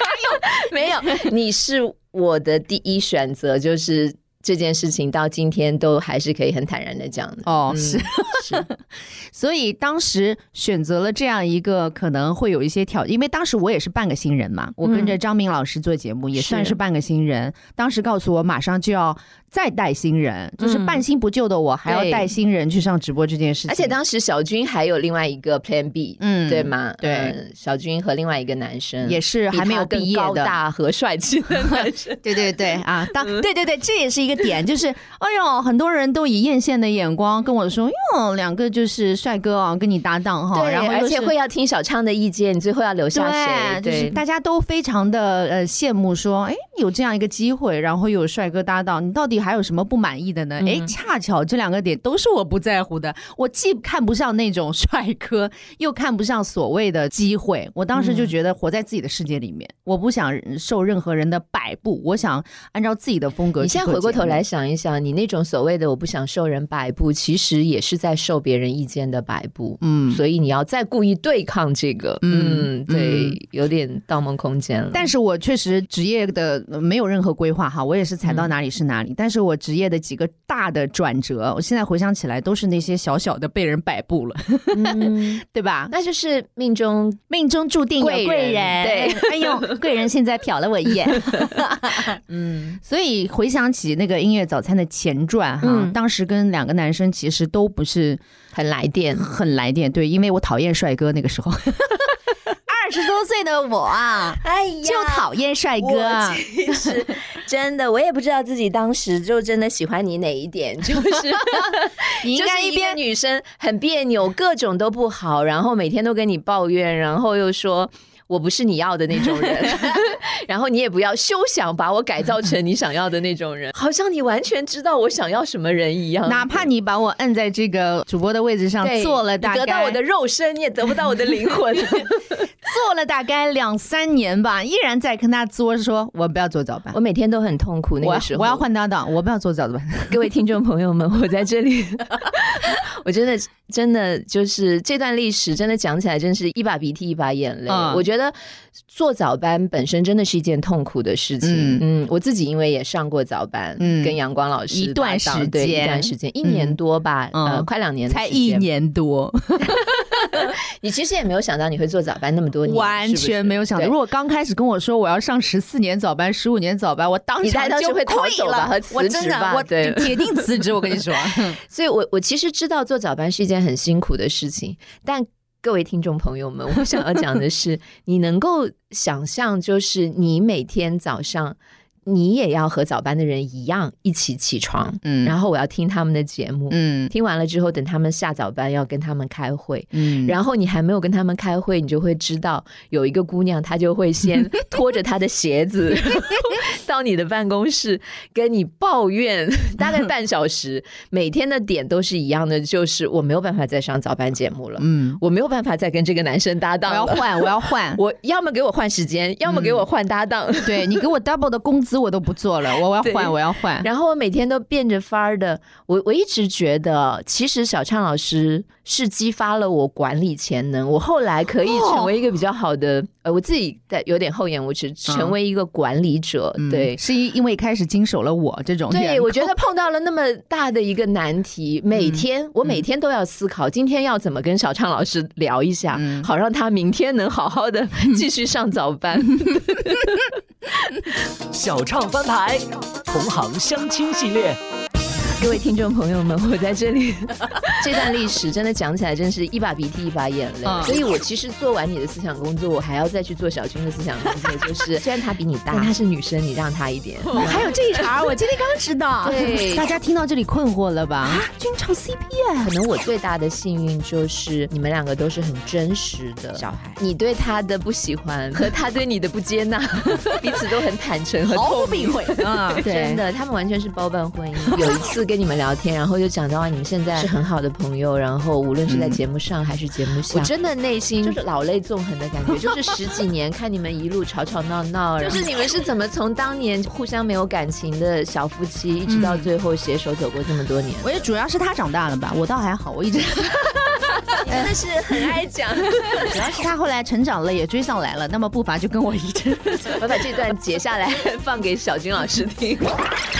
没有，你是我的第一选择，就是这件事情到今天都还是可以很坦然的讲的。哦，是。是，所以当时选择了这样一个可能会有一些挑，因为当时我也是半个新人嘛，我跟着张明老师做节目也算是。半个新人，当时告诉我马上就要。再带新人，就是半新不旧的我，还要带新人去上直播这件事情。而且当时小军还有另外一个 Plan B，嗯，对吗？对，小军和另外一个男生也是还没有毕业的，高大和帅气的男生。对对对啊，当对对对，这也是一个点，就是哎呦，很多人都以艳羡的眼光跟我说，哟，两个就是帅哥啊，跟你搭档哈，然后而且会要听小昌的意见，你最后要留下谁？就是大家都非常的呃羡慕，说哎，有这样一个机会，然后有帅哥搭档，你到底？还有什么不满意的呢？哎，恰巧这两个点都是我不在乎的。我既看不上那种帅哥，又看不上所谓的机会。我当时就觉得活在自己的世界里面，我不想受任何人的摆布，我想按照自己的风格。你现在回过头来想一想，你那种所谓的我不想受人摆布，其实也是在受别人意见的摆布。嗯，所以你要再故意对抗这个，嗯，对，有点《盗梦空间》了。但是我确实职业的没有任何规划哈，我也是踩到哪里是哪里，但。但是我职业的几个大的转折，我现在回想起来，都是那些小小的被人摆布了，对吧？那就是命中命中注定有贵人。对，哎呦，贵人现在瞟了我一眼。嗯，所以回想起那个音乐早餐的前传哈，当时跟两个男生其实都不是很来电，很来电。对，因为我讨厌帅哥，那个时候。二十多岁的我啊，哎呀，就讨厌帅哥。其实真的，我也不知道自己当时就真的喜欢你哪一点，就是 你应该一边女生很别扭，各种都不好，然后每天都跟你抱怨，然后又说。我不是你要的那种人 然后你也不要休想把我改造成你想要的那种人，好像你完全知道我想要什么人一样。哪怕你把我摁在这个主播的位置上坐了，大概得到我的肉身，你也得不到我的灵魂。做了大概两三年吧，依然在跟他作，说我不要做早班，我每天都很痛苦。那个时候我要换搭档，我不要做早班。各位听众朋友们，我在这里，我真的真的就是这段历史，真的讲起来，真是一把鼻涕一把眼泪。我觉得做早班本身真的是一件痛苦的事情。嗯，我自己因为也上过早班，嗯，跟阳光老师一段时间，一段时间，一年多吧，呃，快两年，才一年多。你其实也没有想到你会做早班那么多年，完全没有想到。如果刚开始跟我说我要上十四年早班、十五年早班，我当场就会逃走了和辞职吧，我铁定辞职。我跟你说，所以我我其实知道做早班是一件很辛苦的事情，但。各位听众朋友们，我想要讲的是，你能够想象，就是你每天早上。你也要和早班的人一样一起起床，嗯，然后我要听他们的节目，嗯，听完了之后，等他们下早班要跟他们开会，嗯，然后你还没有跟他们开会，你就会知道有一个姑娘，她就会先 拖着她的鞋子 到你的办公室跟你抱怨，大概半小时，每天的点都是一样的，就是我没有办法再上早班节目了，嗯，我没有办法再跟这个男生搭档，我要换，我要换，我要么给我换时间，要么给我换搭档，对你给我 double 的工资。我都不做了，我 我要换，我要换。然后我每天都变着法儿的，我我一直觉得，其实小畅老师是激发了我管理潜能。我后来可以成为一个比较好的，呃，我自己在有点厚颜无耻，成为一个管理者。对，是因因为开始经手了我这种。对，我觉得碰到了那么大的一个难题，每天我每天都要思考，今天要怎么跟小畅老师聊一下，好让他明天能好好的 继续上早班。小唱翻牌，同行相亲系列。各位听众朋友们，我在这里，这段历史真的讲起来，真是一把鼻涕一把眼泪。所以我其实做完你的思想工作，我还要再去做小军的思想工作。就是 虽然她比你大，但她是女生，你让她一点。还有这一茬，我今天刚知道。对，大家听到这里困惑了吧？啊，军唱 CP 啊！可能我最大的幸运就是你们两个都是很真实的小孩。你对他的不喜欢和他对你的不接纳，彼此都很坦诚和毫不避讳啊！真的，他们完全是包办婚姻。有一次。跟你们聊天，然后就讲到啊，你们现在是很好的朋友，然后无论是在节目上还是节目下，我真的内心就是老泪纵横的感觉，就是十几年看你们一路吵吵闹闹，就是你们是怎么从当年互相没有感情的小夫妻，一直到最后携手走过这么多年？我觉得主要是他长大了吧，我倒还好，我一直。真的是很爱讲，主要是他后来成长了，也追上来了，那么步伐就跟我一致。我把这段截下来放给小军老师听。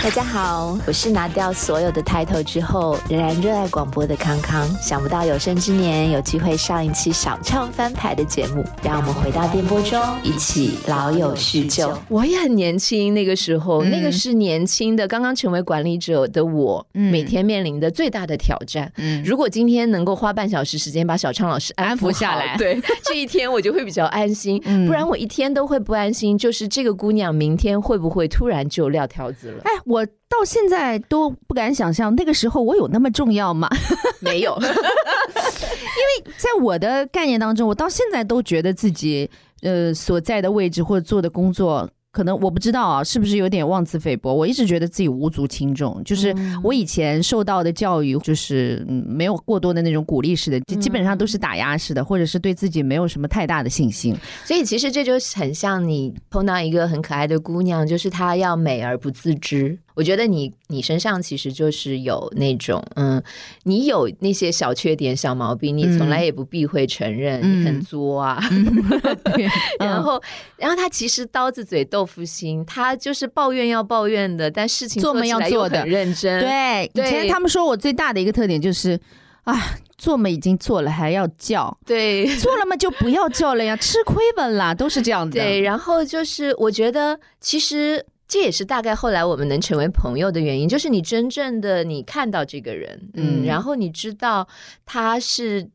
大家好，我是拿掉所有的 title 之后仍然热爱广播的康康。想不到有生之年有机会上一期小唱翻牌的节目，让我们回到电波中，一起老友叙旧。我也很年轻，那个时候，那个是年轻的，刚刚成为管理者的我，每天面临的最大的挑战。嗯，如果今天能够花半小时时间。先把小昌老师安抚下来，对 这一天我就会比较安心，不然我一天都会不安心。就是这个姑娘明天会不会突然就撂挑子了？哎，我到现在都不敢想象，那个时候我有那么重要吗？没有，因为在我的概念当中，我到现在都觉得自己呃所在的位置或者做的工作。可能我不知道啊，是不是有点妄自菲薄？我一直觉得自己无足轻重，就是我以前受到的教育，就是没有过多的那种鼓励式的，就基本上都是打压式的，或者是对自己没有什么太大的信心。所以其实这就很像你碰到一个很可爱的姑娘，就是她要美而不自知。我觉得你你身上其实就是有那种嗯，你有那些小缺点、小毛病，你从来也不避讳承认，你很作啊。然后，然后他其实刀子嘴豆腐心，他就是抱怨要抱怨的，但事情做嘛要做的认真。对，以前他们说我最大的一个特点就是，啊，做嘛已经做了还要叫，对，做了嘛就不要叫了呀，吃亏本啦，都是这样的。对，然后就是我觉得其实。这也是大概后来我们能成为朋友的原因，就是你真正的你看到这个人，嗯，然后你知道他是，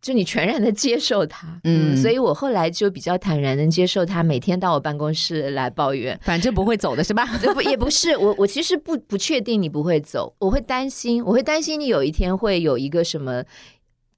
就你全然的接受他，嗯，所以我后来就比较坦然的接受他每天到我办公室来抱怨，反正不会走的是吧？不也不是，我我其实不不确定你不会走，我会担心，我会担心你有一天会有一个什么。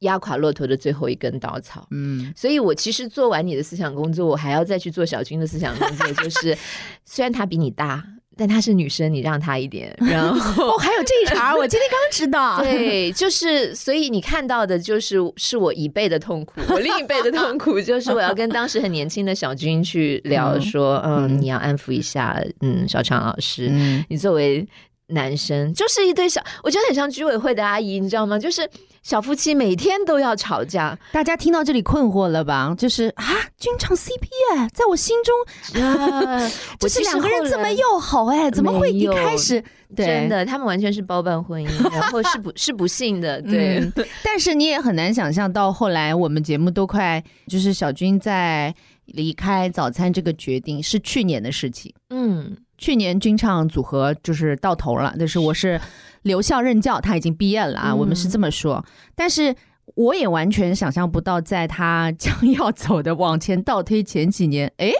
压垮骆驼的最后一根稻草。嗯，所以我其实做完你的思想工作，我还要再去做小军的思想工作。就是 虽然他比你大，但她是女生，你让她一点。然 后哦，还有这一茬，我今天刚知道。对，就是所以你看到的，就是是我一倍的痛苦。我另一倍的痛苦就是我要跟当时很年轻的小军去聊，说嗯，你要安抚一下，嗯，小常老师，你作为。男生就是一对小，我觉得很像居委会的阿姨，你知道吗？就是小夫妻每天都要吵架。大家听到这里困惑了吧？就是啊，军唱 CP 哎，在我心中 啊，就是两个人这么要好哎，怎么会一开始真的他们完全是包办婚姻，然后是不是不幸的？对。但是你也很难想象到后来我们节目都快就是小军在离开早餐这个决定是去年的事情。嗯。去年军唱组合就是到头了，但是我是留校任教，他已经毕业了啊，我们是这么说。但是我也完全想象不到，在他将要走的往前倒推前几年，哎，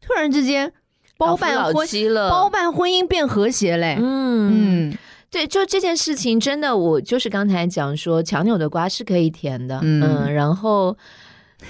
突然之间包办婚妻了，包办婚姻变和谐嘞。嗯。嗯对，就这件事情，真的，我就是刚才讲说，强扭的瓜是可以甜的，嗯嗯，然后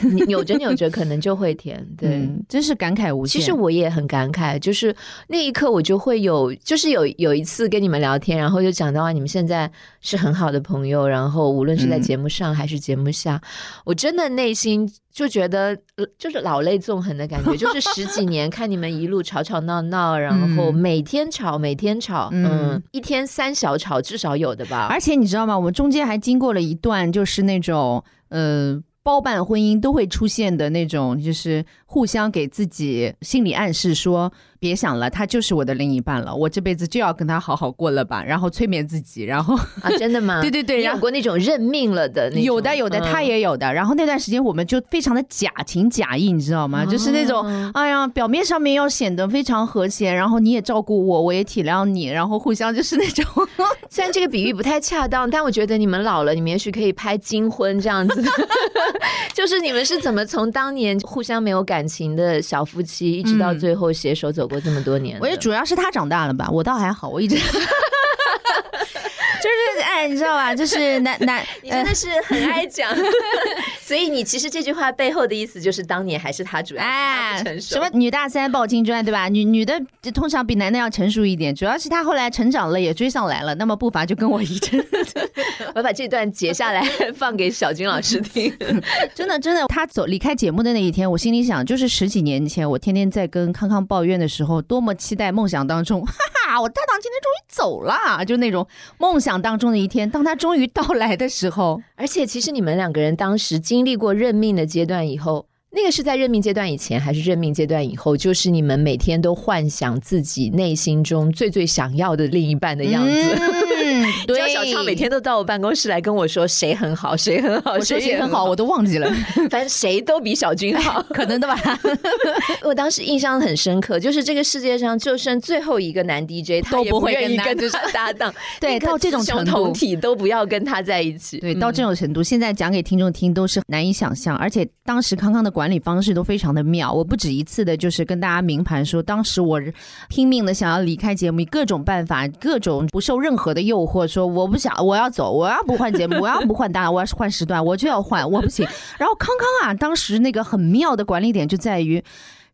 扭扭着扭着可能就会甜，对。嗯，真是感慨无限。其实我也很感慨，就是那一刻我就会有，就是有有一次跟你们聊天，然后就讲到啊，你们现在是很好的朋友，然后无论是在嗯节目上还是节目下，我真的内心就觉得呃就是老泪纵横的感觉，就是十几年看你们一路吵吵闹闹，然后嗯每天吵，每天吵，嗯嗯，一天三小吵至少有的吧，而且你知道吗？我们中间还经过了一段，就是那种呃。包办婚姻都会出现的那种，就是互相给自己心理暗示说，别想了，他就是我的另一半了，我这辈子就要跟他好好过了吧，然后催眠自己，然后啊，真的吗？对对对然后过那种认命了的那种，有的有的，嗯他也有的。然后那段时间我们就非常的假情假意，你知道吗？就是那种哦哎呀，表面上面要显得非常和谐，然后你也照顾我，我也体谅你，然后互相就是那种 虽然这个比喻不太恰当，但我觉得你们老了，你们也许可以拍金婚这样子，就是你们是怎么从当年互相没有感情的小夫妻，一直到最后携手走过这么多年？我觉得主要是他长大了吧，我倒还好，我一直 就是哎，你知道吧？就是男男你真的是很爱讲，所以你其实这句话背后的意思就是，当年还是他主要成，熟什么女大三抱金砖，对吧？女女的通常比男的要成熟一点，主要是他后来成长了，也追上来了，那么步伐就跟我一致。我把这段截下来 放给小军老师听。真的，真的，他走离开节目的那一天，我心里想，就是十几年前，我天天在跟康康抱怨的时候，多么期待梦想当中，啊，我搭档今天终于走了，就那种梦想当中的一天。当他终于到来的时候，而且，其实你们两个人当时经历过认命的阶段以后，那个是在认命阶段以前，还是认命阶段以后？就是你们每天都幻想自己内心中最最想要的另一半的样子。对，小畅每天都到我办公室来跟我说谁很好，谁很好，我说谁谁很好，我都忘记了，反正谁都比小军好。可能的吧。我当时印象很深刻，就是这个世界上就剩最后一个男 DJ，他都不会也愿意跟他搭档，对到这种程度同体都不要跟他在一起。对，嗯到这种程度，现在讲给听众听都是难以想象，而且当时康康的管理方式都非常的妙。我不止一次的，就是跟大家明盘说，当时我拼命的想要离开节目，以各种办法，各种不受任何的诱惑，我说我不想，我要走，我要不换节目，我要不换搭档，我要是换时段，我就要换，我不行。然后康康啊，当时那个很妙的管理点就在于。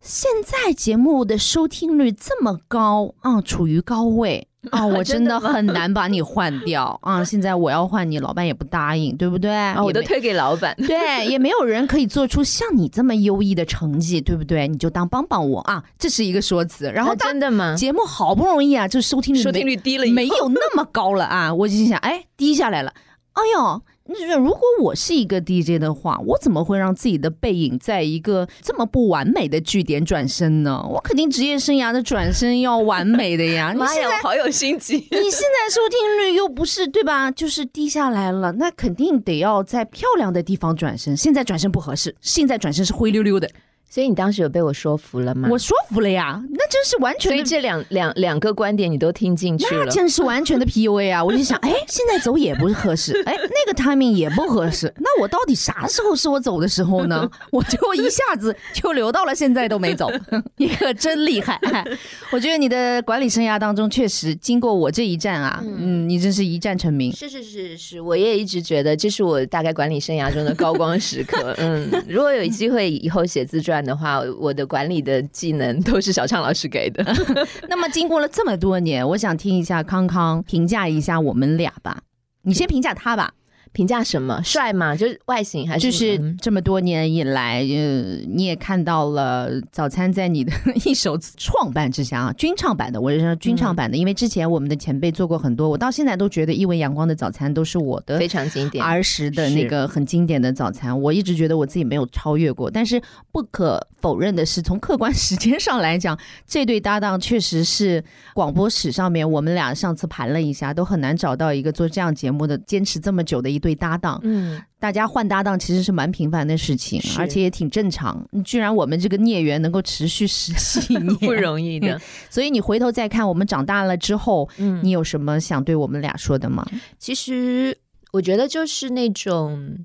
现在节目的收听率这么高啊，处于高位 啊，我真的很难把你换掉啊！现在我要换你，老板也不答应，对不对？啊，我都推给老板。对，也没有人可以做出像你这么优异的成绩，对不对？你就当帮帮我啊，这是一个说辞。然后啊真的吗？节目好不容易啊，就收听率收听率低了，没有那么高了啊，我就心想，哎，低下来了。哎呦，那如果我是一个 DJ 的话，我怎么会让自己的背影在一个这么不完美的据点转身呢？我肯定职业生涯的转身要完美的呀。你妈呀，现在好有心机。你现在收听率又不是对吧？就是低下来了，那肯定得要在漂亮的地方转身。现在转身不合适，现在转身是灰溜溜的。所以你当时有被我说服了吗？我说服了呀，那真是完全所以。这两两两个观点你都听进去了。那真是完全的 PUA 啊！我就想，哎，现在走也不合适，哎，那个 timing 也不合适，那我到底啥时候是我走的时候呢？我就一下子就留到了现在都没走，你可真厉害！哎我觉得你的管理生涯当中，确实经过我这一战啊，嗯，你真是一战成名。是是是是，我也一直觉得这是我大概管理生涯中的高光时刻。嗯，如果有机会以后写自传的话，我的管理的技能都是小畅老师给的。那么经过了这么多年，我想听一下康康评价一下我们俩吧。你先评价他吧，评价什么？帅吗？就是外形还是？就是嗯这么多年以来，呃，你也看到了早餐在你的 一手创办之下啊，军唱版的，我是说军唱版的，因为之前我们的前辈做过很多，我到现在都觉得一文阳光的早餐都是我的非常经典。儿时的那个很经典的早餐，我一直觉得我自己没有超越过。但是不可否认的是，从客观时间上来讲，这对搭档确实是广播史上面我们俩上次盘了一下，都很难找到一个做这样节目的坚持这么久的一对搭档。嗯，大家换搭档其实是蛮频繁的事情，而且也挺正常。居然我们这个孽缘能够持续十几 年，不容易的。所以你回头再看我们长大了之后，嗯，你有什么想对我们俩说的吗？其实我觉得就是那种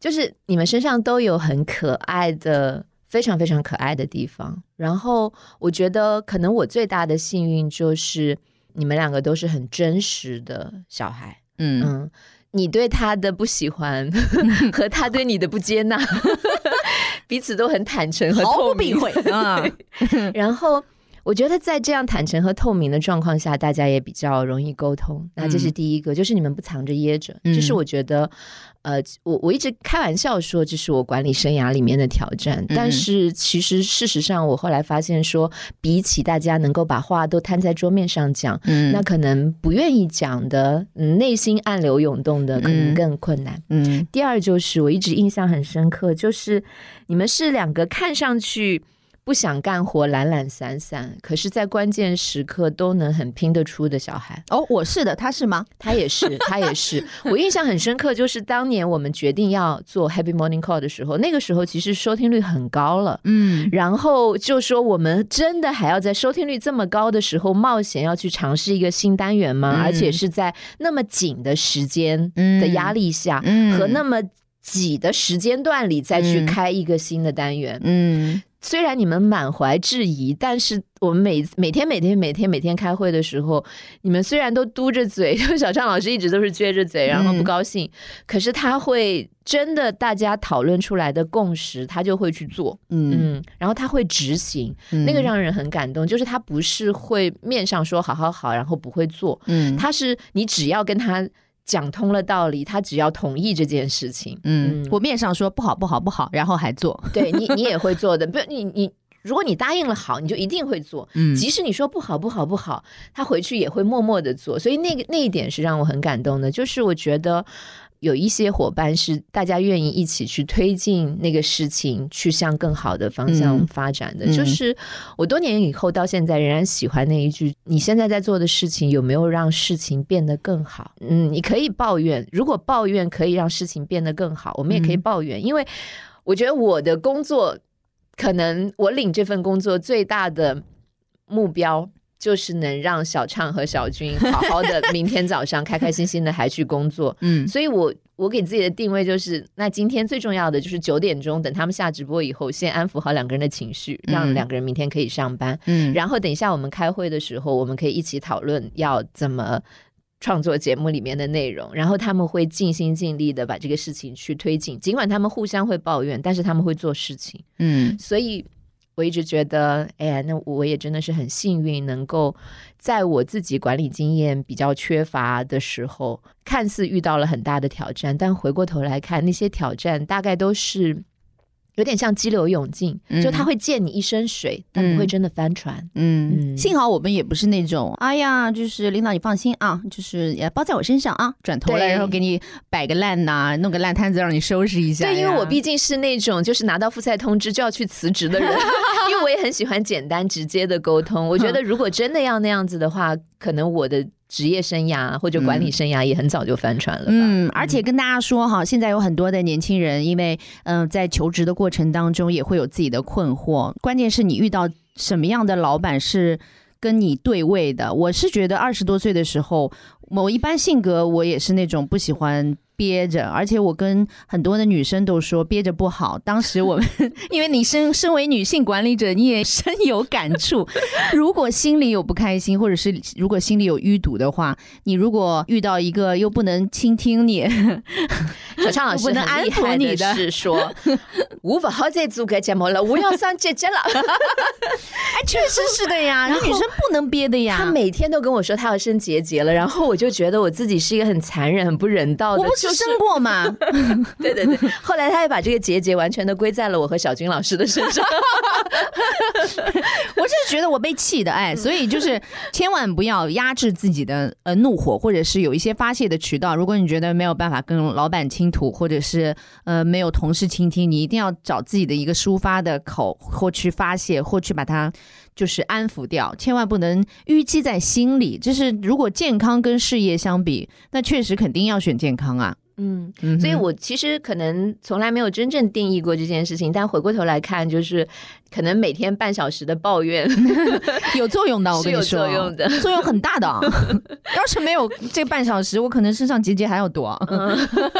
就是你们身上都有很可爱的、非常非常可爱的地方。然后我觉得，可能我最大的幸运就是你们两个都是很真实的小孩。嗯，嗯，你对他的不喜欢 和他对你的不接纳，彼此都很坦诚和毫透明。不避讳啊。然后我觉得在这样坦诚和透明的状况下，大家也比较容易沟通。那这是第一个，就是你们不藏着掖着，嗯就是我觉得。呃，我我一直开玩笑说这是我管理生涯里面的挑战，但是其实事实上，我后来发现说，比起大家能够把话都摊在桌面上讲，嗯那可能不愿意讲的，嗯，内心暗流涌动的，可能嗯更困难。嗯第二就是我一直印象很深刻，就是你们是两个看上去不想干活、懒懒散散，可是在关键时刻都能很拼得出的小孩。哦，我是的，他是吗？他也是，他也是。我印象很深刻，就是当年我们决定要做 Happy Morning Call 的时候，那个时候其实收听率很高了。嗯然后就说我们真的还要在收听率这么高的时候冒险要去尝试一个新单元吗？嗯而且是在那么紧的时间嗯的压力下，嗯和那么挤的时间段里再去嗯开一个新的单元。嗯虽然你们满怀质疑，但是我们每每天每天每天每天开会的时候，你们虽然都嘟着嘴，就 小畅老师一直都是撅着嘴，然后不高兴，可是他会真的大家讨论出来的共识，他就会去做，嗯，嗯，然后他会执行，嗯那个让人很感动。就是他不是会面上说好好好，然后不会做，嗯。他是你只要跟他讲通了道理，他只要同意这件事情，嗯，我面上说不好不好不好，然后还做，对你你也会做的。不，你你如果你答应了好，你就一定会做。嗯即使你说不好不好不好，他回去也会默默的做。所以那个那一点是让我很感动的，就是我觉得。有一些伙伴是大家愿意一起去推进那个事情，去向更好的方向嗯发展的。嗯就是我多年以后到现在仍然喜欢那一句：你现在在做的事情有没有让事情变得更好？嗯，你可以抱怨，如果抱怨可以让事情变得更好，我们也可以嗯抱怨，因为我觉得我的工作可能我领这份工作最大的目标。就是能让小畅和小军好好的 明天早上开开心心的还去工作，嗯。所以我我给自己的定位就是，那今天最重要的就是九点钟等他们下直播以后，先安抚好两个人的情绪，让嗯。两个人明天可以上班。嗯。然后等一下我们开会的时候，我们可以一起讨论要怎么创作节目里面的内容，然后他们会尽心尽力的把这个事情去推进，尽管他们互相会抱怨，但是他们会做事情。嗯。所以我一直觉得，哎呀，那我也真的是很幸运，能够在我自己管理经验比较缺乏的时候，看似遇到了很大的挑战，但回过头来看，那些挑战大概都是。有点像激流勇进，嗯就他会溅你一身水，但不会真的翻船。嗯，嗯幸好我们也不是那种，哎呀，就是领导你放心啊，就是也包在我身上啊，转头来然后给你摆个烂呐、弄个烂摊子让你收拾一下。对，因为我毕竟是那种就是拿到复赛通知就要去辞职的人，因为我也很喜欢简单直接的沟通。我觉得如果真的要那样子的话，可能我的职业生涯或者管理生涯也很早就翻船了吧。嗯，而且跟大家说哈，现在有很多的年轻人，因为嗯、呃在求职的过程当中也会有自己的困惑，关键是你遇到什么样的老板是跟你对位的。我是觉得二十多岁的时候，我一般性格我也是那种不喜欢。憋着，而且我跟很多的女生都说憋着不好。当时我们，因为你身身为女性管理者，你也深有感触。如果心里有不开心，或者是如果心里有淤堵的话，你如果遇到一个又不能倾听你，小畅老师我不能很厉安抚害的你的是说，我不好再做个节目了，我要上姐姐了。哎，确实是的呀，女生不能憋的呀。她每天都跟我说她要生结节了，然后我就觉得我自己是一个很残忍、很不人道的。我不是生过吗？对对对，后来他也把这个结节完全的归在了我和小军老师的身上。我是觉得我被气的，哎，所以就是千万不要压制自己的呃怒火，或者是有一些发泄的渠道。如果你觉得没有办法跟老板倾吐，或者是呃没有同事倾听，你一定要找自己的一个抒发的口，或去发泄，或去把它就是安抚掉，千万不能淤积在心里。就是如果健康跟事业相比，那确实肯定要选健康啊。嗯，嗯所以我其实可能从来没有真正定义过这件事情，但回过头来看，就是可能每天半小时的抱怨 有作用的，我跟你说，有作用的作用很大的。要是没有这半小时，我可能身上结节还要多。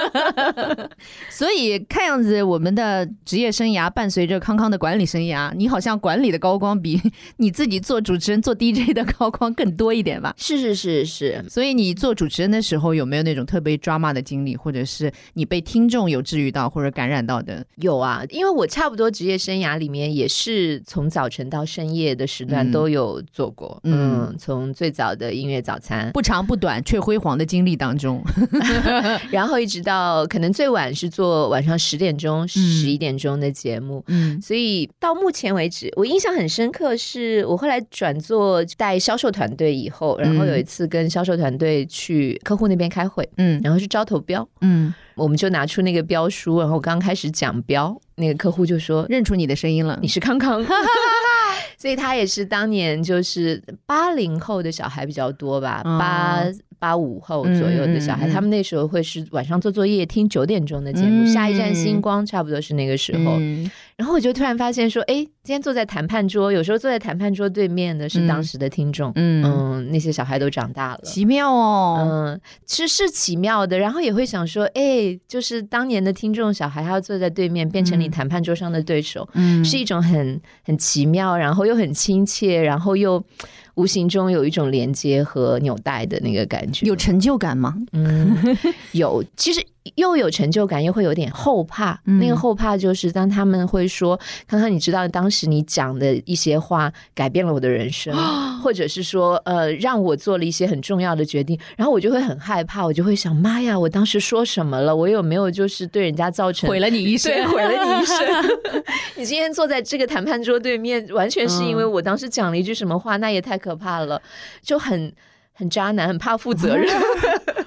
所以看样子，我们的职业生涯伴随着康康的管理生涯，你好像管理的高光比你自己做主持人、做 DJ 的高光更多一点吧？是是是是。所以你做主持人的时候，有没有那种特别抓马的经历，或者是你被听众有治愈到或者感染到的？有啊，因为我差不多职业生涯里面也是从早晨到深夜的时段都有做过。嗯，从最早的音乐早餐，不长不短却辉煌的经历当中，然后一直到可能最晚是做晚上十点钟、十一点钟的节目。嗯，所以到目前为止，我印象很深刻，是我后来转做带销售团队以后，然后有一次跟销售团队去客户那边开会，嗯，然后是招投标，嗯。我们就拿出那个标书，然后刚开始讲标，那个客户就说认出你的声音了，你是康康，所以他也是当年就是八零后的小孩比较多吧，八。八五后左右的小孩，他们那时候会是晚上做作业听九点钟的节目，下一站星光差不多是那个时候。然后我就突然发现说，哎，今天坐在谈判桌，有时候坐在谈判桌对面的是当时的听众，嗯，那些小孩都长大了，奇妙哦，嗯，其实是奇妙的。然后也会想说，哎，就是当年的听众小孩，他要坐在对面，变成你谈判桌上的对手，嗯，是一种很很奇妙，然后又很亲切，然后又。无形中有一种连接和纽带的那个感觉，有成就感吗？嗯，有。其实。又有成就感，又会有点后怕。那个后怕就是当他们会说：“康康，你知道当时你讲的一些话改变了我的人生，或者是说呃让我做了一些很重要的决定。”然后我就会很害怕，我就会想：“妈呀，我当时说什么了？我有没有就是对人家造成毁了你一生？毁了你一生？你今天坐在这个谈判桌对面，完全是因为我当时讲了一句什么话？那也太可怕了，就很很渣男，很怕负责任。”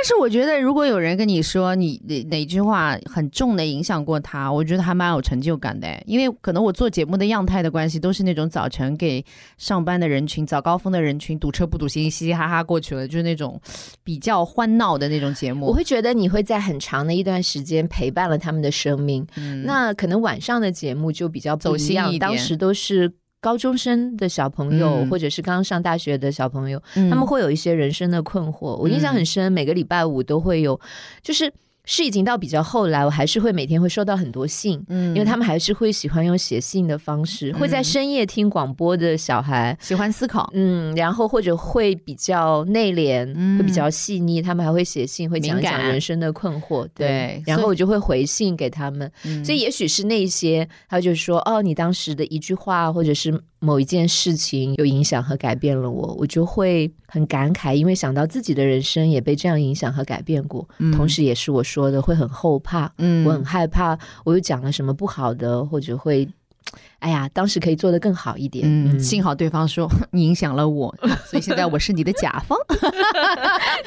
但是我觉得，如果有人跟你说你哪哪句话很重的影响过他，我觉得还蛮有成就感的。因为可能我做节目的样态的关系，都是那种早晨给上班的人群、早高峰的人群堵车不堵心，嘻嘻哈哈过去了，就是那种比较欢闹的那种节目。我会觉得你会在很长的一段时间陪伴了他们的生命。那可能晚上的节目就比较不一样，当时都是。高中生的小朋友，或者是刚刚上大学的小朋友，他们会有一些人生的困惑。我印象很深，每个礼拜五都会有，就是。是已经到比较后来，我还是会每天会收到很多信，嗯，因为他们还是会喜欢用写信的方式，会在深夜听广播的小孩喜欢思考，嗯，然后或者会比较内敛，会比较细腻，他们还会写信，会讲讲人生的困惑，对，然后我就会回信给他们，所以也许是那些，他就说，哦，你当时的一句话，或者是。某一件事情又影响和改变了我，我就会很感慨，因为想到自己的人生也被这样影响和改变过，同时也是我说的会很后怕，嗯，我很害怕，我又讲了什么不好的，或者会。哎呀，当时可以做的更好一点。嗯，幸好对方说 你影响了我，所以现在我是你的甲方。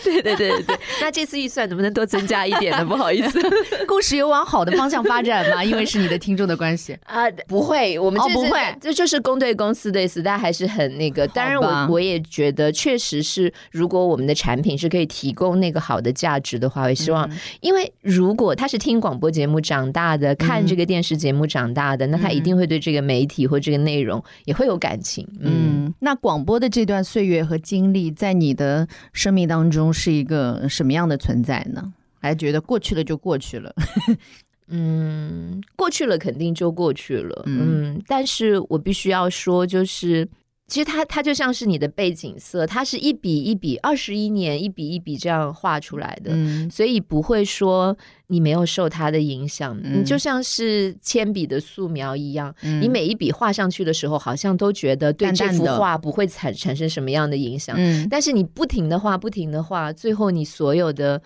对对对对对，那这次预算能不能多增加一点呢？不好意思，故事有往好的方向发展吗？因为是你的听众的关系啊，不会，我们哦不会，这就是公对公司的意思，但还是很那个。当然，我我也觉得，确实是，如果我们的产品是可以提供那个好的价值的话，我希望，因为如果他是听广播节目长大的，看这个电视节目长大的，那他一定会对这个。媒体或这个内容也会有感情，嗯，那广播的这段岁月和经历，在你的生命当中是一个什么样的存在呢？还觉得过去了就过去了，嗯，过去了肯定就过去了，嗯，但是我必须要说，就是。其实它它就像是你的背景色，它是一笔一笔二十一年一笔一笔这样画出来的，所以不会说你没有受它的影响。你就像是铅笔的素描一样，你每一笔画上去的时候，好像都觉得对这幅画不会产产生什么样的影响。但是你不停的画，不停的画，最后你所有的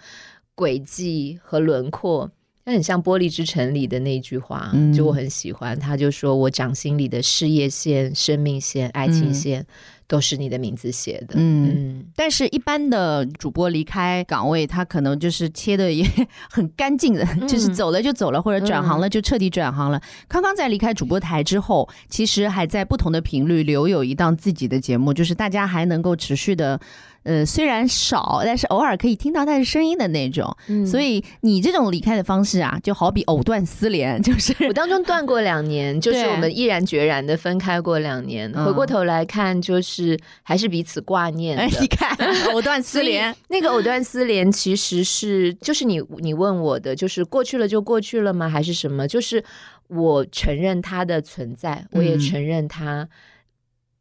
轨迹和轮廓。那很像《玻璃之城》里的那句话，就我很喜欢。他就说我掌心里的事业线、生命线、爱情线，都是你的名字写的。嗯，但是一般的主播离开岗位，他可能就是切的也 很干净的，就是走了就走了，或者转行了就彻底转行了。康康在离开主播台之后，其实还在不同的频率留有一档自己的节目，就是大家还能够持续的。呃，虽然少，但是偶尔可以听到他的声音的那种。嗯所以你这种离开的方式啊，就好比藕断丝连，就是我当中断过两年，就是我们毅然决然的分开过两年。嗯回过头来看，就是还是彼此挂念哎，的。你看 藕断丝连，那个藕断丝连其实是，就是你你问我的，就是过去了就过去了吗？还是什么？就是我承认它的存在，我也嗯承认它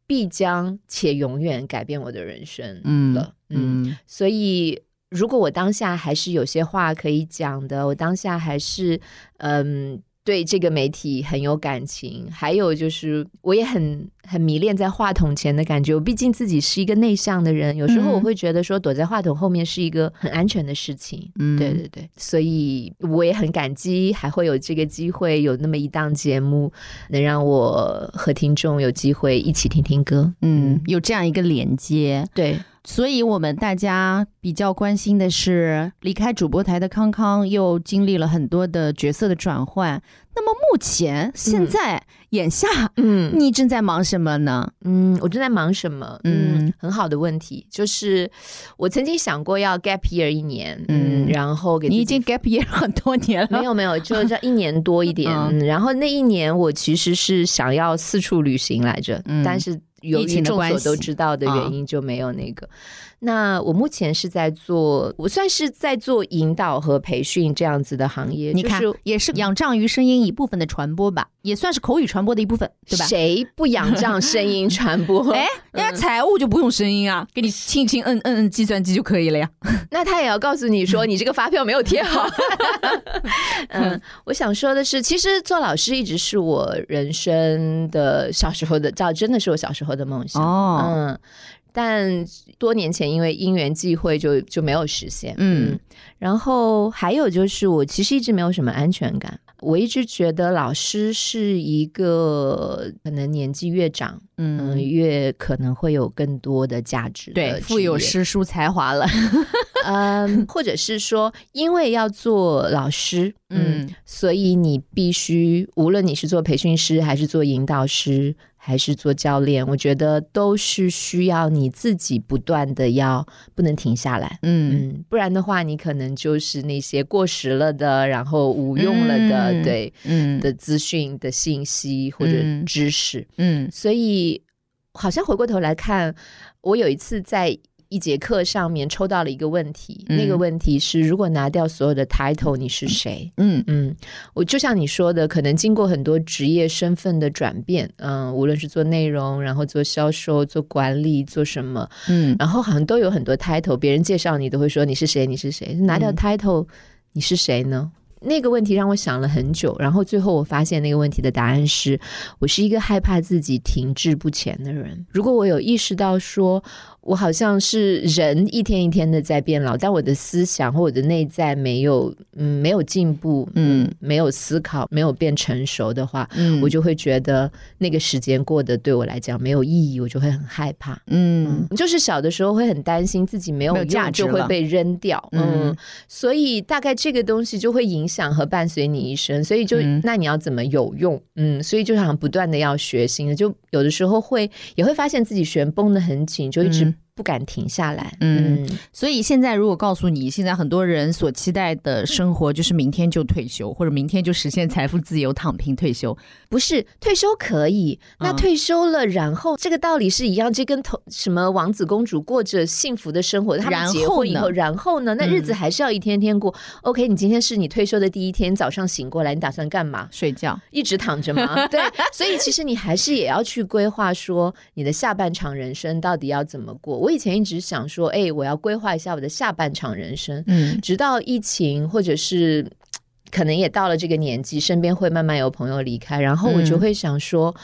必将且永远改变我的人生嗯了。嗯，嗯所以如果我当下还是有些话可以讲的，我当下还是嗯。对这个媒体很有感情，还有就是我也很很迷恋在话筒前的感觉。我毕竟自己是一个内向的人，有时候嗯我会觉得说躲在话筒后面是一个很安全的事情。嗯对对对，所以我也很感激，还会有这个机会，有那么一档节目，能让我和听众有机会一起听听歌。嗯，有这样一个连接。对，所以，我们大家比较关心的是，离开主播台的康康又经历了很多的角色的转换。那么，目前现在、眼下，嗯你正在忙什么呢？嗯，我正在忙什么？嗯嗯，很好的问题，就是我曾经想过要 gap year 一年，嗯嗯，然后给你已经 gap year 很多年了。没有没有，就这一年多一点。然后那一年我其实是想要四处旅行来着，嗯但是由疫于众情的关系所都知道的原因就没有那个。那我目前是在做，我算是在做引导和培训这样子的行业。你看，就是也是仰仗于声音一部分的传播吧，也算是口语传播的一部分，对吧？谁不仰仗声音传播？哎，人家财务就不用声音啊，给你 轻轻摁摁摁计算机就可以了呀。那他也要告诉你说，你这个发票没有贴好。嗯，我想说的是，其实做老师一直是我人生的小时候的，这真的是我小时候的梦想。哦嗯，但多年前因为因缘际会就就没有实现。嗯嗯，然后还有就是，我其实一直没有什么安全感。我一直觉得老师是一个可能年纪越长，嗯，嗯，越可能会有更多的价值的对，富有诗书才华了。嗯，或者是说，因为要做老师，嗯，嗯所以你必须，无论你是做培训师，还是做引导师，还是做教练，我觉得都是需要你自己不断的要不能停下来。嗯嗯，不然的话，你可能就是那些过时了的，然后无用了的，嗯对嗯的资讯的信息或者嗯知识。嗯所以好像回过头来看，我有一次在一节课上面抽到了一个问题，嗯那个问题是：如果拿掉所有的 title，你是谁？嗯嗯，我就像你说的，可能经过很多职业身份的转变，嗯，无论是做内容，然后做销售、做管理、做什么，嗯然后好像都有很多 title，别人介绍你都会说你是谁，你是谁。拿掉嗯 title，、你是谁呢？那个问题让我想了很久，然后最后我发现那个问题的答案是我是一个害怕自己停滞不前的人。如果我有意识到说，我好像是人一天一天的在变老，但我的思想或我的内在没有嗯没有进步，嗯。嗯，没有思考，没有变成熟的话，嗯。我就会觉得那个时间过得对我来讲没有意义，我就会很害怕。嗯。就是小的时候会很担心自己没有价值就会被扔掉，嗯嗯，所以大概这个东西就会影响和伴随你一生，所以就、嗯。那你要怎么有用，嗯，所以就想不断的要学新的，就有的时候会也会发现自己弦绷得很紧，就一直嗯不敢停下来，嗯嗯所以现在如果告诉你，现在很多人所期待的生活就是明天就退休，或者明天就实现财富自由、躺平退休。不是退休可以，那嗯退休了，然后这个道理是一样，这跟同什么王子公主过着幸福的生活，他然们结后呢婚以后，然后呢，那日子嗯还是要一天天过。OK，你今天是你退休的第一天，早上醒过来，你打算干嘛？睡觉，一直躺着吗？对，所以其实你还是也要去规划，说你的下半场人生到底要怎么过。我以前一直想说，哎，我要规划一下我的下半场人生，嗯直到疫情或者是可能也到了这个年纪，身边会慢慢有朋友离开，然后我就嗯会想说。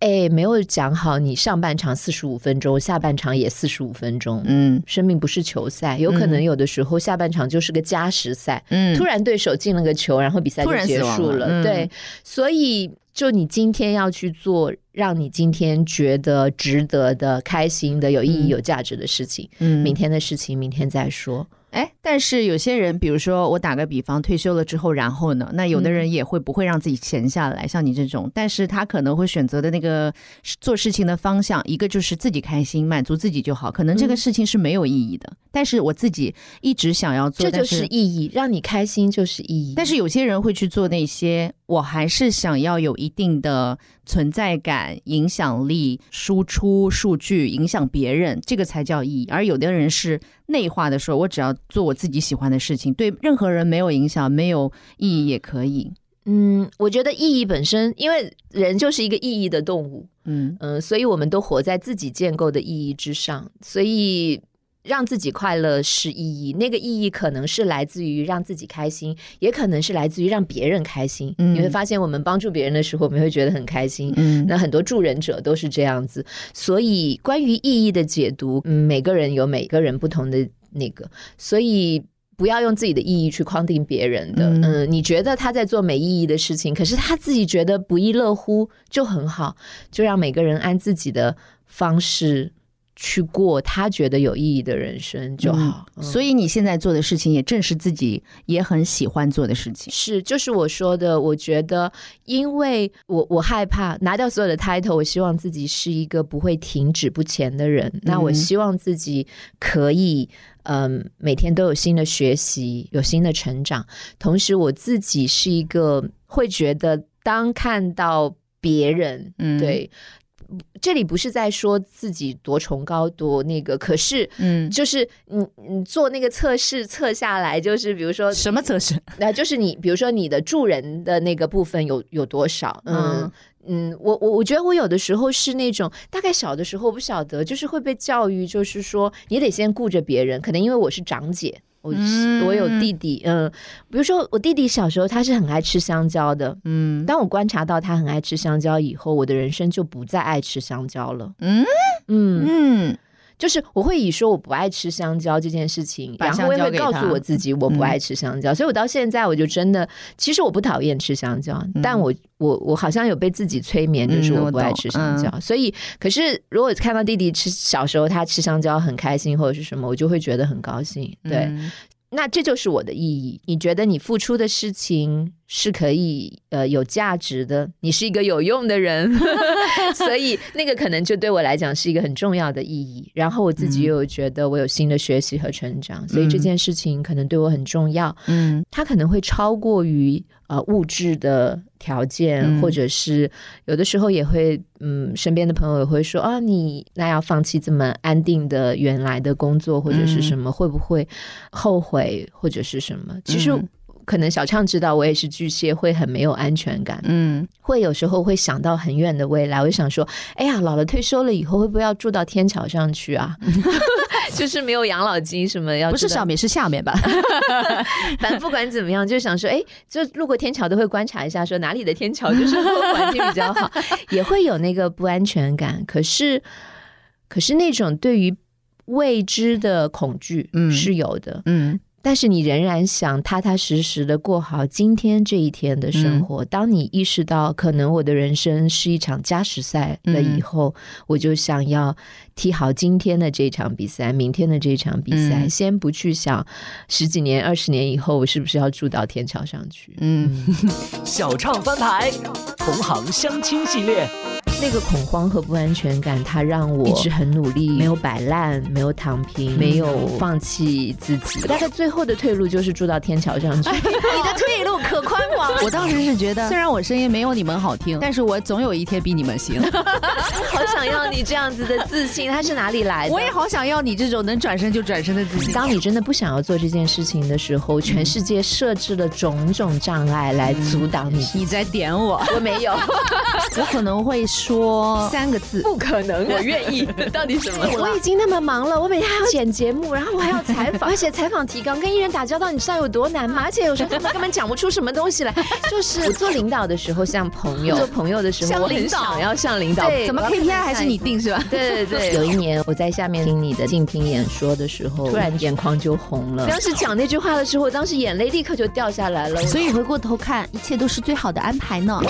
哎，没有讲好，你上半场四十五分钟，下半场也四十五分钟。嗯生命不是球赛，有可能嗯有的时候下半场就是个加时赛，嗯突然对手进了个球，然后比赛就结束了嗯对，所以就你今天要去做让你今天觉得值得的、开心的、有意义、嗯有价值的事情。嗯明天的事情明天再说。哎，但是有些人，比如说我打个比方，退休了之后，然后呢，那有的人也会不会让自己闲下来，像你这种，但是他可能会选择的那个做事情的方向，一个就是自己开心，满足自己就好，可能这个嗯事情是没有意义的，但是我自己一直想要做，这就是意义，让你开心就是意义。但是有些人会去做那些，我还是想要有一定的存在感、影响力、输出数据，影响别人，这个才叫意义。而有的人是内化的说，我只要做我自己喜欢的事情，对任何人没有影响、没有意义也可以。嗯，我觉得意义本身，因为人就是一个意义的动物，嗯嗯、所以我们都活在自己建构的意义之上，所以。让自己快乐是意义，那个意义可能是来自于让自己开心，也可能是来自于让别人开心。嗯你会发现，我们帮助别人的时候，我们会觉得很开心。嗯那很多助人者都是这样子，所以关于意义的解读，嗯，每个人有每个人不同的那个，所以不要用自己的意义去框定别人的。嗯嗯你觉得他在做没意义的事情，可是他自己觉得不亦乐乎，就很好，就让每个人按自己的方式去过他觉得有意义的人生就好。嗯所以你现在做的事情，也正是自己也很喜欢做的事情。是，就是我说的，我觉得，因为我我害怕拿掉所有的 title，我希望自己是一个不会停止不前的人。那我嗯希望自己可以，嗯，每天都有新的学习，有新的成长。同时，我自己是一个会觉得，当看到别人，嗯对。这里不是在说自己多崇高多那个，可是嗯，就是你你做那个测试测下来，就是比如说什么测试？那就是你，比如说你的助人的那个部分有有多少？嗯嗯嗯，我我我觉得我有的时候是那种，大概小的时候我不晓得，就是会被教育，就是说你得先顾着别人，可能因为我是长姐。我、嗯我有弟弟，嗯，比如说我弟弟小时候他是很爱吃香蕉的，嗯当我观察到他很爱吃香蕉以后，我的人生就不再爱吃香蕉了。嗯？嗯，嗯就是我会以说我不爱吃香蕉这件事情，然后我也会告诉我自己我不嗯。爱吃香蕉，所以我到现在我就真的，其实我不讨厌吃香蕉，但我我我好像有被自己催眠，就是嗯我不爱吃香蕉，所以可是如果看到弟弟吃小时候他吃香蕉很开心或者是什么，我就会觉得很高兴，对，嗯。那这就是我的意义。你觉得你付出的事情是可以呃有价值的，你是一个有用的人，所以那个可能就对我来讲是一个很重要的意义。然后我自己嗯。又有觉得我有新的学习和成长，所以这件事情可能对我很重要。嗯。它可能会超过于呃物质的条件，嗯。或者是有的时候也会，嗯，身边的朋友也会说啊，你那要放弃这么安定的原来的工作或者是什么，会不会后悔？或者是什么？其实嗯可能小畅知道我也是巨蟹，会很没有安全感，嗯会有时候会想到很远的未来，我就想说，哎呀，老了退休了以后会不会要住到天桥上去啊？就是没有养老金什么要不是上面是下面吧？反正不管怎么样，就想说，哎，就路过天桥都会观察一下，说哪里的天桥就是环境比较好，也会有那个不安全感。可是，可是那种对于未知的恐惧嗯是有的，嗯但是你仍然想踏踏实实的过好今天这一天的生活。当你意识到可能我的人生是一场加时赛了以后，我就想要踢好今天的这场比赛，明天的这场比赛，嗯。先不去想十几年、二十年以后我是不是要住到天桥上去。嗯。小唱翻牌，同行相亲系列，那个恐慌和不安全感，它让我一直很努力，没有摆烂，没有躺平，没有放弃自己。大概最后的退路就是住到天桥上去。你的退路可宽广。我当时是觉得，虽然我声音没有你们好听，但是我总有一天比你们行。好想要你这样子的自信，它是哪里来的？我也好想要你这种能转身就转身的自信。当你真的不想要做这件事情的时候，全世界设置了种种障碍来阻挡你。你在点我，我没有，我可能会说三个字。不可能，我愿意。到底什么？我已经那么忙了，我每天还要剪节目，然后我还要采访，而且采访提纲跟艺人打交道，你知道有多难吗？而且有时候他们根本讲不出什么东西来。就是我做领导的时候像朋友，做朋友的时候我很像领导想要像领导。对怎么 KPI 还是你定是吧？对对对，有一年我在下面听你的竞评演说的时候，突然眼眶就红了。当时讲那句话的时候，我当时眼泪立刻就掉下来了。所以回过头看，一切都是最好的安排呢。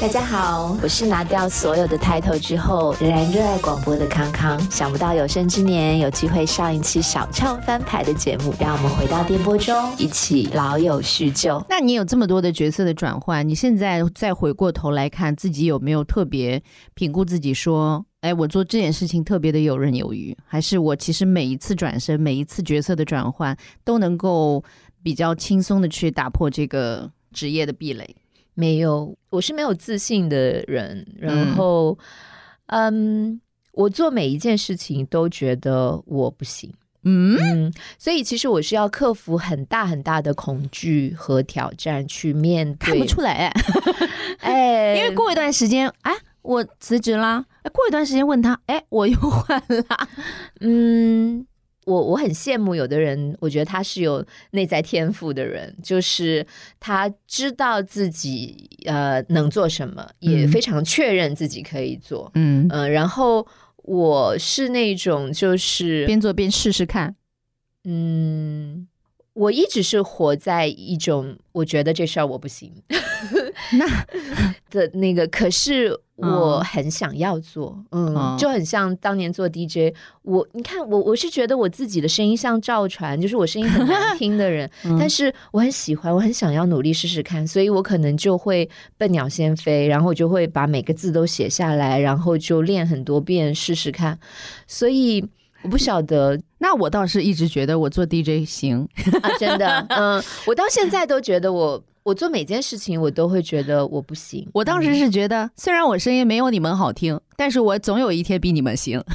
大家好，我是拿掉所有的 title 之后，仍然热爱广播的康康。想不到有生之年有机会上一期小唱翻牌的节目，让我们回到电波中，一起老友叙旧。那你有这么多的角色的转换，你现在再回过头来看自己有没有特别评估自己说，哎，我做这件事情特别的游刃有余，还是我其实每一次转身，每一次角色的转换都能够比较轻松的去打破这个职业的壁垒？没有，我是没有自信的人。然后，嗯，我做每一件事情都觉得我不行。嗯，所以其实我是要克服很大很大的恐惧和挑战去面对。看不出来，哎，因为过一段时间，哎，我辞职啦。哎，过一段时间问他，哎，我又换了。嗯。我我很羡慕有的人，我觉得他是有内在天赋的人，就是他知道自己呃能做什么，也非常确认自己可以做，嗯嗯。然后我是那种就是边做边试试看，嗯。我一直是活在一种我觉得这事儿我不行，那的那个，可是我很想要做，嗯，就很像当年做 DJ，我你看我我是觉得我自己的声音像赵传，就是我声音很难听的人，但是我很喜欢，我很想要努力试试看，所以我可能就会笨鸟先飞，然后我就会把每个字都写下来，然后就练很多遍试试看，所以。我不晓得，那我倒是一直觉得我做 DJ 行啊，真的，嗯，我到现在都觉得我。我做每件事情，我都会觉得我不行。我当时是觉得，虽然我声音没有你们好听，但是我总有一天比你们行。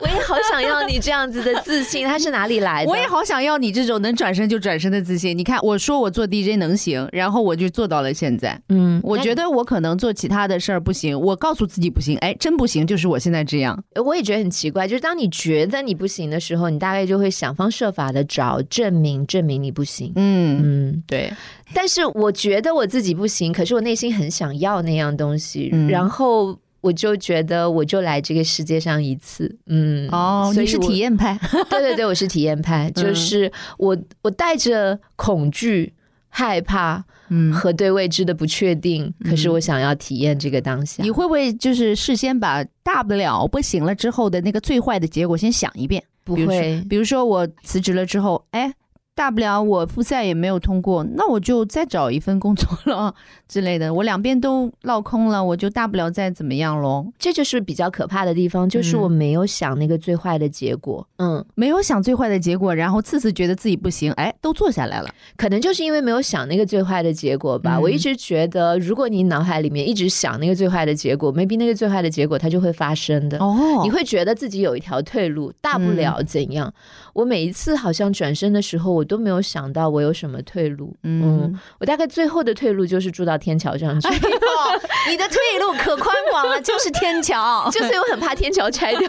我也好想要你这样子的自信，它是哪里来的？我也好想要你这种能转身就转身的自信。你看，我说我做 DJ 能行，然后我就做到了现在。嗯，我觉得我可能做其他的事儿不行，我告诉自己不行，哎，真不行，就是我现在这样。我也觉得很奇怪，就是当你觉得你不行的时候，你大概就会想方设法的找证明，证明你不行。嗯嗯，对。但是我觉得我自己不行，可是我内心很想要那样东西，然后我就觉得我就来这个世界上一次，嗯，哦，你是体验派，对对对，我是体验派，就是我我带着恐惧、害怕，嗯，和对未知的不确定，可是我想要体验这个当下。你会不会就是事先把大不了不行了之后的那个最坏的结果先想一遍？不会，比如说我辞职了之后，哎。大不了我复赛也没有通过，那我就再找一份工作 了之类的。我两边都落空了，我就大不了再怎么样喽。这就是比较可怕的地方，就是我没有想那个最坏的结果。嗯，没有想最坏的结果，然后次次觉得自己不行，哎，都做下来了。可能就是因为没有想那个最坏的结果吧。我一直觉得，如果你脑海里面一直想那个最坏的结果，maybe 那个最坏的结果它就会发生的。哦，你会觉得自己有一条退路，大不了怎样？我每一次好像转身的时候，我都没有想到我有什么退路。嗯，我大概最后的退路就是住到天桥上去。你的退路可宽广了，就是天桥。就是我很怕天桥拆掉。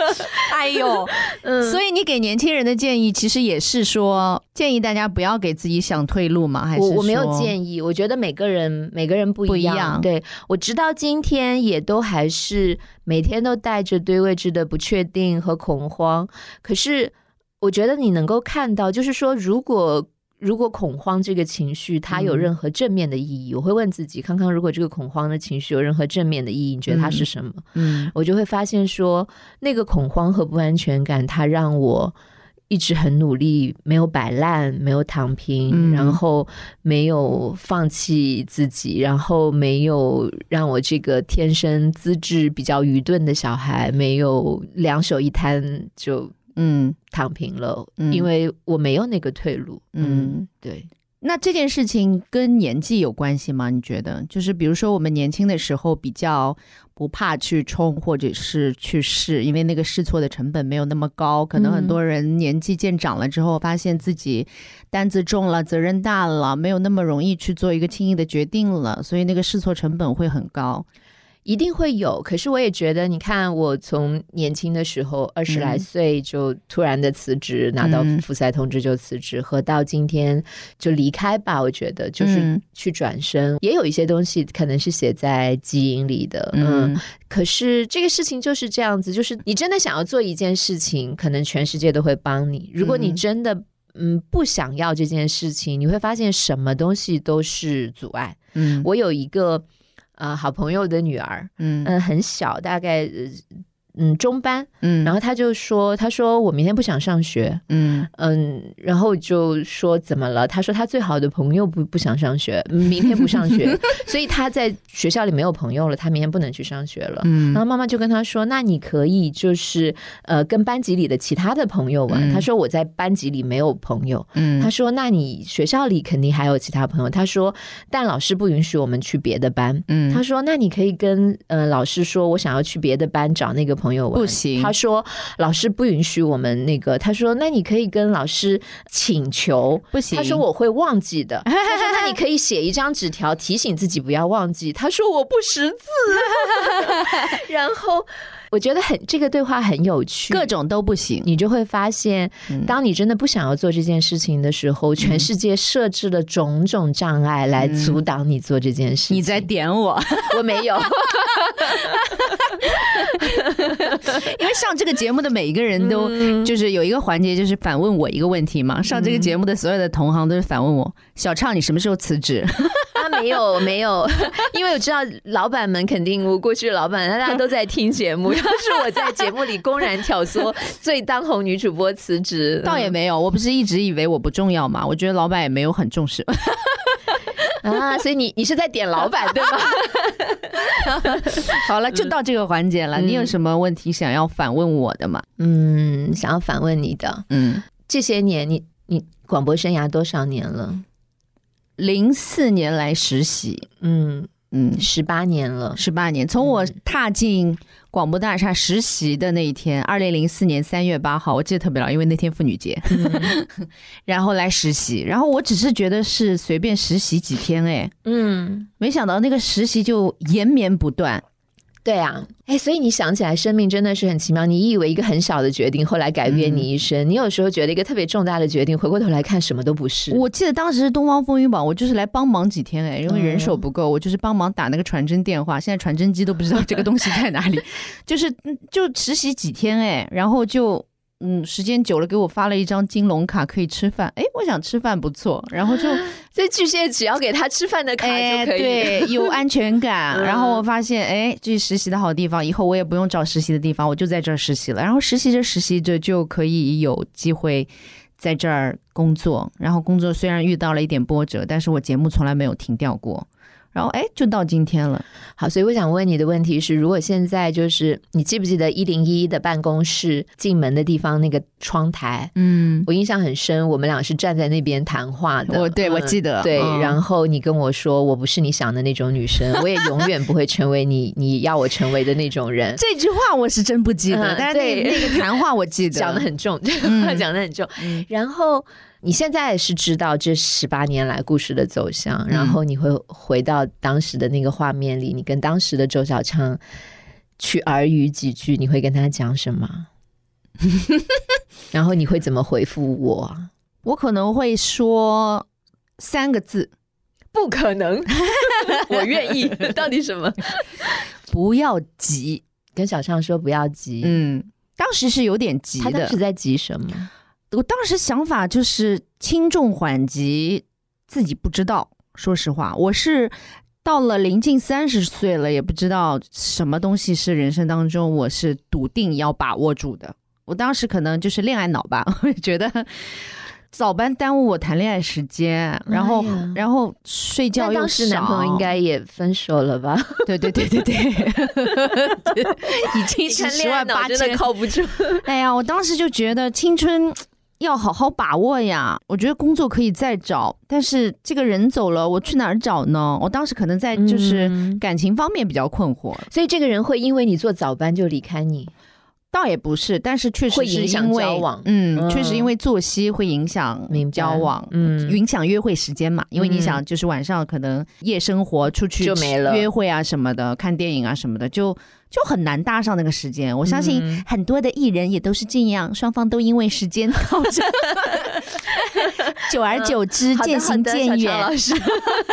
哎呦，嗯，所以你给年轻人的建议其实也是说，建议大家不要给自己想退路嘛？还是我没有建议？我觉得每个人每个人不一样。对我直到今天也都还是每天都带着对未知的不确定和恐慌。可是。我觉得你能够看到，就是说，如果如果恐慌这个情绪它有任何正面的意义，我会问自己：康康，如果这个恐慌的情绪有任何正面的意义，你觉得它是什么？嗯，我就会发现说，那个恐慌和不安全感，它让我一直很努力，没有摆烂，没有躺平，然后没有放弃自己，然后没有让我这个天生资质比较愚钝的小孩，没有两手一摊就。嗯，躺平了，因为我没有那个退路。嗯，对。那这件事情跟年纪有关系吗？你觉得？就是比如说，我们年轻的时候比较不怕去冲，或者是去试，因为那个试错的成本没有那么高。可能很多人年纪渐长了之后，发现自己担子重了，责任大了，没有那么容易去做一个轻易的决定了，所以那个试错成本会很高。一定会有，可是我也觉得，你看，我从年轻的时候二十来岁就突然的辞职，拿到复赛通知就辞职，和到今天就离开吧。我觉得就是去转身，也有一些东西可能是写在基因里的。嗯，可是这个事情就是这样子，就是你真的想要做一件事情，可能全世界都会帮你。如果你真的嗯不想要这件事情，你会发现什么东西都是阻碍。嗯，我有一个。呃好朋友的女儿，嗯。嗯、很小，大概呃嗯中班，嗯然后他就说，他说我明天不想上学，嗯嗯，然后就说怎么了？他说他最好的朋友不不想上学，明天不上学，所以他在学校里没有朋友了，他明天不能去上学了。嗯然后妈妈就跟他说：“那你可以就是呃跟班级里的其他的朋友玩。嗯他说：“我在班级里没有朋友。嗯他说：“那你学校里肯定还有其他朋友。”他说：“但老师不允许我们去别的班。”嗯他说：“那你可以跟呃老师说，我想要去别的班找那个朋友玩。”不行他说：“老师不允许我们那个。”他说：“那你可以跟老师请求。”不行，他说我会忘记的。他说那你可以写一张纸条提醒自己不要忘记。他说我不识字。然后我觉得很这个对话很有趣，各种都不行。你就会发现，嗯当你真的不想要做这件事情的时候，全世界设置了种种障碍来阻挡你做这件事情。你在点我，我没有，因为上这个节目的每一个人都就是有一个环节，就是反问我一个问题嘛。上这个节目的所有的同行都是反问我：小畅，你什么时候辞职？啊，没有 没有，因为我知道老板们肯定，我过去的老板大家都在听节目。要是我在节目里公然挑唆最当红女主播辞职，倒也没有，我不是一直以为我不重要嘛？我觉得老板也没有很重视。啊，所以你你是在点老板对吗？好了，就到这个环节了。嗯你有什么问题想要反问我的吗？嗯，想要反问你的，嗯，这些年你你广播生涯多少年了？零四年来实习，嗯，嗯，十八年了。十八年，从我踏进广播大厦实习的那一天，二零零四年三月八号，我记得特别牢，因为那天妇女节，然后来实习，然后我只是觉得是随便实习几天，哎，嗯，没想到那个实习就延绵不断。对啊，哎，所以你想起来，生命真的是很奇妙。你以为一个很小的决定，后来改变你一生。你有时候觉得一个特别重大的决定，回过头来看，什么都不是。我记得当时是东方风云榜，我就是来帮忙几天，哎，因为人手嗯不够，我就是帮忙打那个传真电话。现在传真机都不知道这个东西在哪里，就是嗯就实习几天，哎，然后就。嗯，时间久了，给我发了一张金龙卡，可以吃饭。哎，我想吃饭不错，然后就 这巨蟹只要给他吃饭的卡哎，就可以。对，有安全感。嗯然后我发现，哎，这是实习的好地方，以后我也不用找实习的地方，我就在这儿实习了。然后实习着实习着就可以有机会在这儿工作。然后工作虽然遇到了一点波折，但是我节目从来没有停掉过。然后哎，就到今天了。好，所以我想问你的问题是：如果现在就是你记不记得一零一的办公室进门的地方那个窗台？嗯，我印象很深，我们俩是站在那边谈话的。我对我记得对，嗯然后你跟我说我不是你想的那种女生，我也永远不会成为你 你要我成为的那种人。这句话我是真不记得，嗯但是那对那个谈话我记得，讲的很重，这个话讲的很重。嗯然后你现在是知道这十八年来故事的走向，嗯然后你会回到当时的那个画面里，你跟当时的周小畅去耳语几句，你会跟他讲什么？然后你会怎么回复我？我可能会说三个字：不可能，我愿意。到底什么？不要急。跟小畅说不要急。嗯，当时是有点急的他当时。在急什么？我当时想法就是轻重缓急，自己不知道。说实话，我是到了临近三十岁了，也不知道什么东西是人生当中我是笃定要把握住的。我当时可能就是恋爱脑吧，我觉得早班耽误我谈恋爱时间，然后、哎然后睡觉又那当时男朋友少应该也分手了吧？对对对对对，已经是十恋爱脑真的万八千靠不住。哎呀，我当时就觉得青春要好好把握呀。我觉得工作可以再找，但是这个人走了，我去哪儿找呢？我当时可能在就是嗯感情方面比较困惑，所以这个人会因为你做早班就离开你。倒也不是，但是确实是会影响因为交往嗯，嗯确实因为作息会影响交往，嗯影响约会时间嘛。因为你嗯想，就是晚上可能夜生活出去就没了约会啊什么的，看电影啊什么的，就就很难搭上那个时间。我相信嗯。很多的艺人也都是这样，双方都因为时间导致，久而久之渐行渐远。老。师，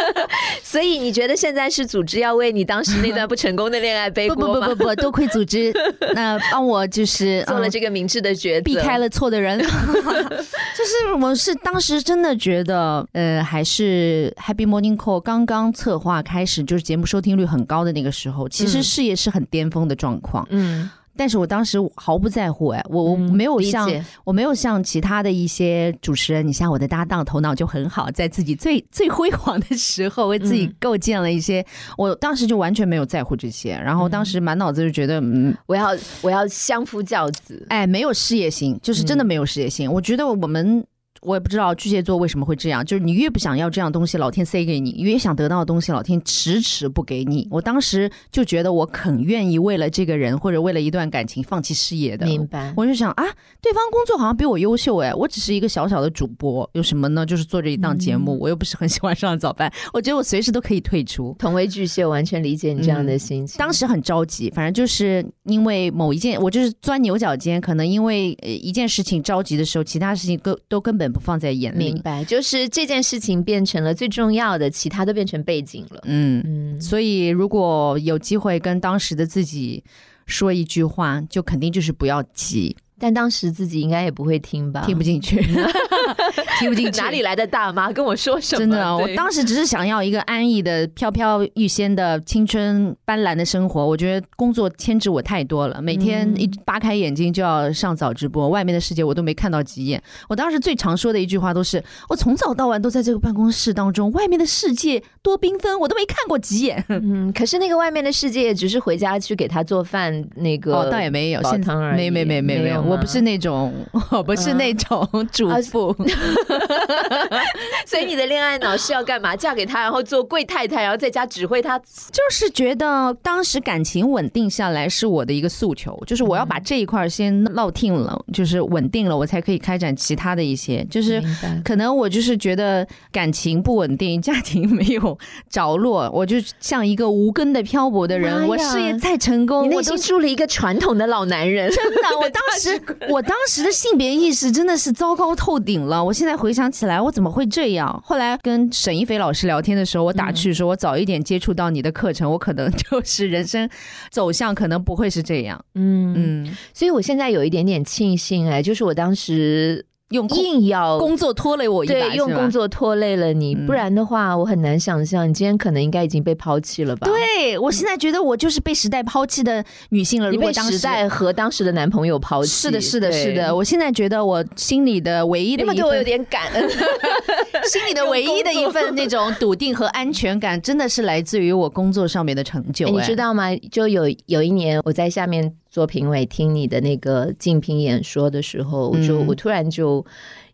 所以你觉得现在是组织要为你当时那段不成功的恋爱背不不锅吗？不不不，多亏 组织，那帮我就是做了嗯这个明智的抉择，避开了错的人，就是我是当时真的觉得，呃，还是 Happy Morning Call 刚刚策划开始，就是节目收听率很高的那个时候，其实嗯。事业是很巅峰的状况。嗯，但是我当时毫不在乎，哎，我我嗯没有像、我没有像其他的一些主持人，你像我的搭档头脑就很好，在自己最最辉煌的时候，为自己嗯构建了一些，我当时就完全没有在乎这些，然后当时满脑子就觉得，嗯，我要我要相夫教子，哎，没有事业心，就是真的嗯没有事业心。我觉得我们。我也不知道巨蟹座为什么会这样，就是你越不想要这样东西，老天塞给你；越想得到的东西，老天迟迟不给你。我当时就觉得我肯愿意为了这个人或者为了一段感情放弃事业的。明白？我就想啊，对方工作好像比我优秀哎，我只是一个小小的主播，有什么呢？就是做这一档节目，嗯我又不是很喜欢上早班，我觉得我随时都可以退出。同为巨蟹，完全理解你这样的心情。当时很着急，反正就是因为某一件，我就是钻牛角尖，可能因为呃一件事情着急的时候，其他事情都都根本不放在眼里。明白，就是这件事情变成了最重要的，其他都变成背景了。嗯，嗯，所以如果有机会跟当时的自己说一句话，就肯定就是不要急，但当时自己应该也不会听吧？听不进去，听不进去，哪里来的大妈跟我说什么？真的，啊我当时只是想要一个安逸的、飘飘欲仙的青春斑斓的生活。我觉得工作牵制我太多了，每天嗯一扒开眼睛就要上早直播，外面的世界我都没看到几眼。我当时最常说的一句话都是：我从早到晚都在这个办公室当中，外面的世界多缤纷，我都没看过几眼。嗯，可是那个外面的世界，只是回家去给他做饭，那个哦，倒也没有，煲现在汤而已没没没没没有，我不是那种，我不是那种主啊妇。所以你的恋爱脑是要干嘛？嫁给他，然后做贵太太，然后在家指挥他。就是觉得当时感情稳定下来是我的一个诉求，就是我要把这一块先落定了，就是稳定了，我才可以开展其他的一些。就是可能我就是觉得感情不稳定，家庭没有着落，我就像一个无根的漂泊的人。我事业再成功，我都住了一个传统的老男人。真的，我当时 我当时的性别意识真的是糟糕透顶了。我现在回想起来，我怎么会这样？后来跟沈一菲老师聊天的时候，我打趣说，我早一点接触到你的课程，我可能就是人生走向可能不会是这样。嗯，嗯，所以我现在有一点点庆幸哎，就是我当时用硬要工作拖累我一把，对用工。作拖累了你，嗯不然的话，我很难想象你今天可能应该已经被抛弃了吧？。对，我现在觉得我就是被时代抛弃的女性了。你如果当被时代和当时的男朋友抛弃，是的，是的，是的。。我现在觉得我心里的唯一你有没有对我有点感恩？心里的唯一的一份那种笃定和安全感，真的是来自于我工作上面的成就。哎你哎知道吗？就有有一年我在下面做评委，听你的那个竞聘演说的时候，我就、嗯。我突然就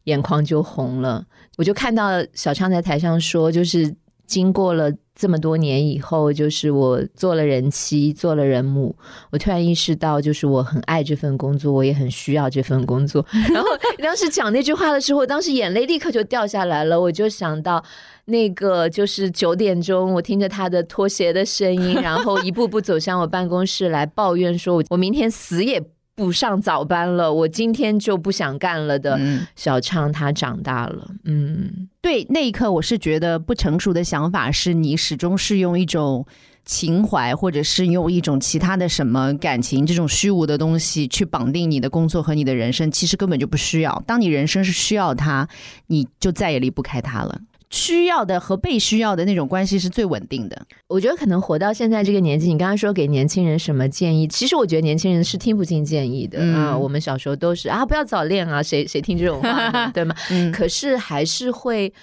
眼眶就红了，我就看到小昌在台上说，就是经过了。这么多年以后，就是我做了人妻，做了人母，我突然意识到，就是我很爱这份工作，我也很需要这份工作。然后当时讲那句话的时候，我当时眼泪立刻就掉下来了，我就想到那个就是九点钟，我听着他的拖鞋的声音，然后一步步走向我办公室来抱怨说，我我明天死也不上早班了，我今天就不想干了的。嗯，小畅他长大了，嗯，对，那一刻我是觉得不成熟的想法是你始终是用一种情怀，或者是用一种其他的什么感情这种虚无的东西去绑定你的工作和你的人生，其实根本就不需要。当你人生是需要它，你就再也离不开它了。需要的和被需要的那种关系是最稳定的。我觉得可能活到现在这个年纪，你刚刚说给年轻人什么建议？其实我觉得年轻人是听不进建议的、嗯啊。我们小时候都是啊，不要早恋啊，谁谁听这种话对吗？嗯，可是还是会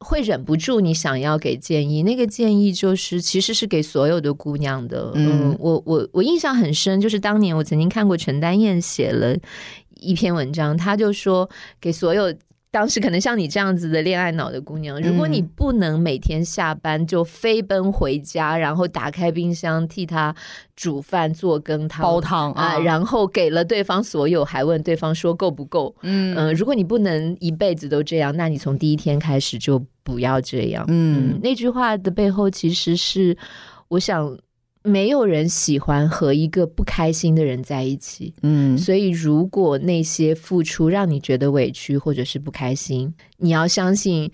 会忍不住你想要给建议，那个建议就是其实是给所有的姑娘的。嗯，嗯我我我印象很深，就是当年我曾经看过陈丹燕写了一篇文章，他就说给所有。当时可能像你这样子的恋爱脑的姑娘，如果你嗯。不能每天下班就飞奔回家，然后打开冰箱替他煮饭做羹汤煲汤啊、啊，然后给了对方所有，还问对方说够不够，嗯。嗯、如果你不能一辈子都这样，那你从第一天开始就不要这样。嗯。嗯，那句话的背后其实是，我想没有人喜欢和一个不开心的人在一起。嗯，所以，如果那些付出让你觉得委屈或者是不开心，你要相信。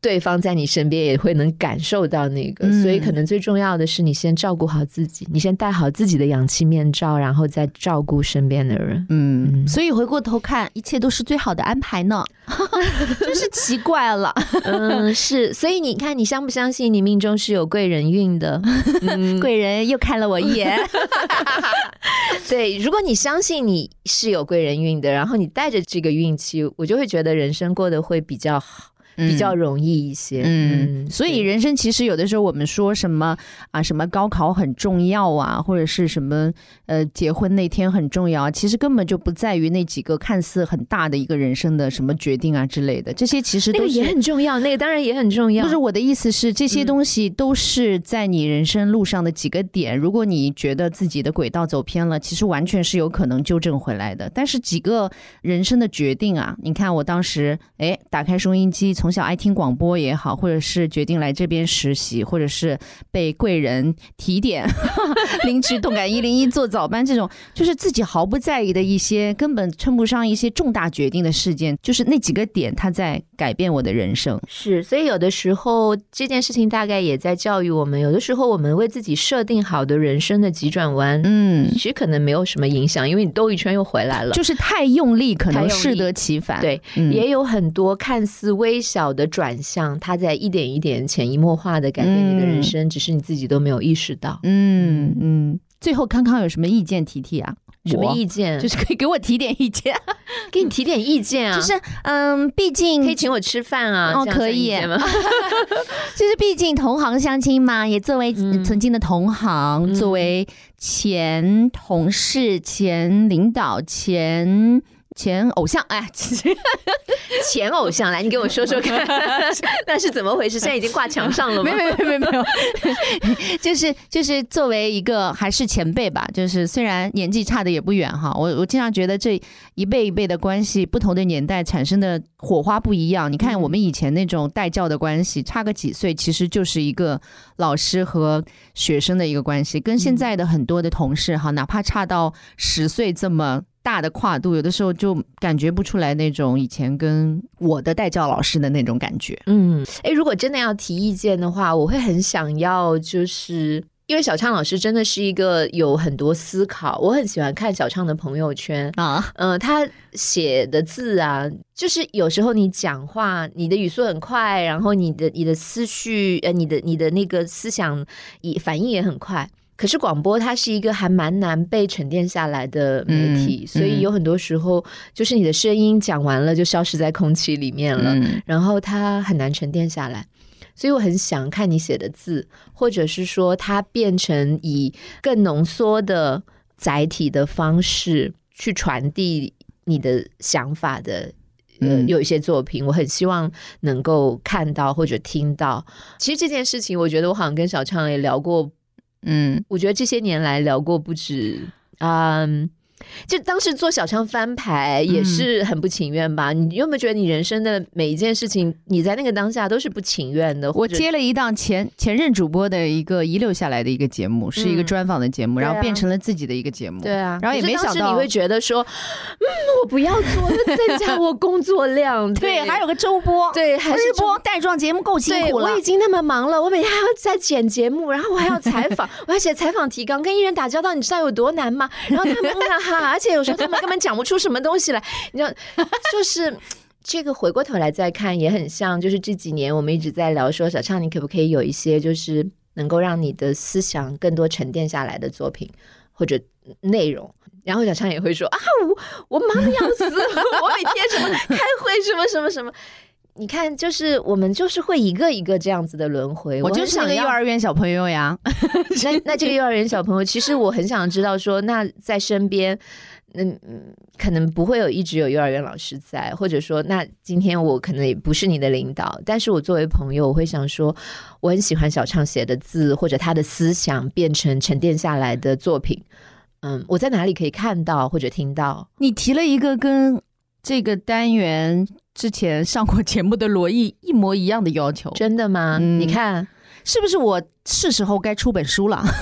对方在你身边也会能感受到那个，嗯。所以可能最重要的是你先照顾好自己，你先戴好自己的氧气面罩，然后再照顾身边的人。嗯，嗯。所以回过头看，一切都是最好的安排呢，真是奇怪了。嗯，是，所以你看，你相不相信你命中是有贵人运的？嗯，贵人又看了我一眼，对，如果你相信你是有贵人运的，然后你带着这个运气，我就会觉得人生过得会比较好，比较容易一些。嗯，所以人生其实有的时候我们说什么啊，什么高考很重要啊，或者是什么呃结婚那天很重要啊，其实根本就不在于那几个看似很大的一个人生的什么决定啊之类的，这些其实都那个也很重要，那个当然也很重要。不是我的意思是，这些嗯东西都是在你人生路上的几个点。如果你觉得自己的轨道走偏了，其实完全是有可能纠正回来的。但是几个人生的决定啊，你看我当时哎打开收音机，从小爱听广播也好，或者是决定来这边实习，或者是被贵人提点，领取动感一零一做早班这种，就是自己毫不在意的一些根本称不上一些重大决定的事件，就是那几个点，它在改变我的人生。是，所以有的时候这件事情大概也在教育我们，有的时候我们为自己设定好的人生的急转弯，嗯其，实可能没有什么影响，因为你兜一圈又回来了。就是太用力，可能适得其反。对，嗯也有很多看似微小的转向，它在一点一点潜移默化的改变你的人嗯生，只是你自己都没有意识到。嗯嗯。最后康康有什么意见提提啊？什么意见？就是可以给我提点意见，给你提点意见啊，就是嗯，毕竟可以请我吃饭啊，哦可以？就是毕竟同行相亲嘛，也作为嗯曾经的同行，嗯作为前同事、前领导、前前偶像，哎，前偶像来，你给我说说看，那是怎么回事？现在已经挂墙上了吗？没有没有没有没有，就是就是作为一个还是前辈吧，就是虽然年纪差的也不远哈，我我经常觉得这一辈一辈的关系，不同的年代产生的火花不一样。你看嗯我们以前那种带教的关系，差个几岁，其实就是一个老师和学生的一个关系，跟现在的很多的同事哈，哪怕差到十岁这么。大的跨度，有的时候就感觉不出来那种以前跟我的代教老师的那种感觉。嗯，哎，如果真的要提意见的话，我会很想要，就是因为小畅老师真的是一个有很多思考，我很喜欢看小畅的朋友圈。啊，嗯、他写的字啊，就是有时候你讲话，你的语速很快，然后你的你的思绪，呃，你的你的那个思想也反应也很快。可是广播它是一个还蛮难被沉淀下来的媒体，嗯所以嗯有很多时候就是你的声音讲完了就消失在空气里面了。嗯然后它很难沉淀下来。所以我很想看你写的字，或者是说它变成以更浓缩的载体的方式去传递你的想法的。呃，嗯有一些作品，我很希望能够看到或者听到。其实这件事情，我觉得我好像跟小畅也聊过，嗯。我觉得这些年来聊过不止，嗯，就当时做小枪翻牌也是很不情愿吧？你有没有觉得你人生的每一件事情，你在那个当下都是不情愿的？我接了一档前前任主播的一个遗留下来的一个节目，是一个嗯专访的节目，然后变成了自己的一个节目。对啊，然后也没想到你会觉得说，嗯，我不要做，那增加我工作量。对，还有个周播，对，还是播带状节目够辛，苦了我已。经那么忙了，我每天还要在剪节目，然后我还要采访，我要写采访提纲，跟艺人打交道，你知道有多难吗？然后他们啊 而且有时候他们根本讲不出什么东西来，你知道，就是。这个回过头来再看，也很像，就是这几年我们一直在聊说，小畅，你可不可以有一些就是能够让你的思想更多沉淀下来的作品或者内容？然后小畅也会说啊，我我忙的要死，我每天什么开会什么什么什么。你看，就是我们就是会一个一个这样子的轮回。我就是那个幼儿园小朋友呀，那那这个幼儿园小朋友，其实我很想知道说，那在身边，嗯嗯，可能不会有一直有幼儿园老师在，或者说，那今天我可能也不是你的领导，但是我作为朋友，我会想说，我很喜欢小畅写的字，或者他的思想变成沉淀下来的作品。嗯，我在哪里可以看到或者听到？你提了一个跟这个单元之前上过节目的罗毅一模一样的要求，真的吗？嗯你看，是不是我是时候该出本书了？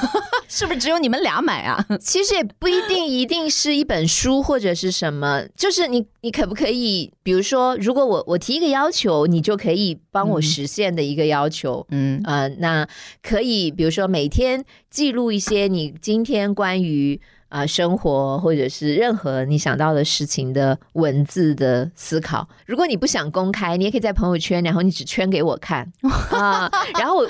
是不是只有你们俩买啊？其实也不一定一定是一本书或者是什么，就是你你可不可以，比如说，如果我我提一个要求，你就可以帮我实现的一个要求，嗯呃，那可以，比如说每天记录一些你今天关于啊、生活或者是任何你想到的事情的文字的思考。如果你不想公开，你也可以在朋友圈，然后你只圈给我看啊、然后我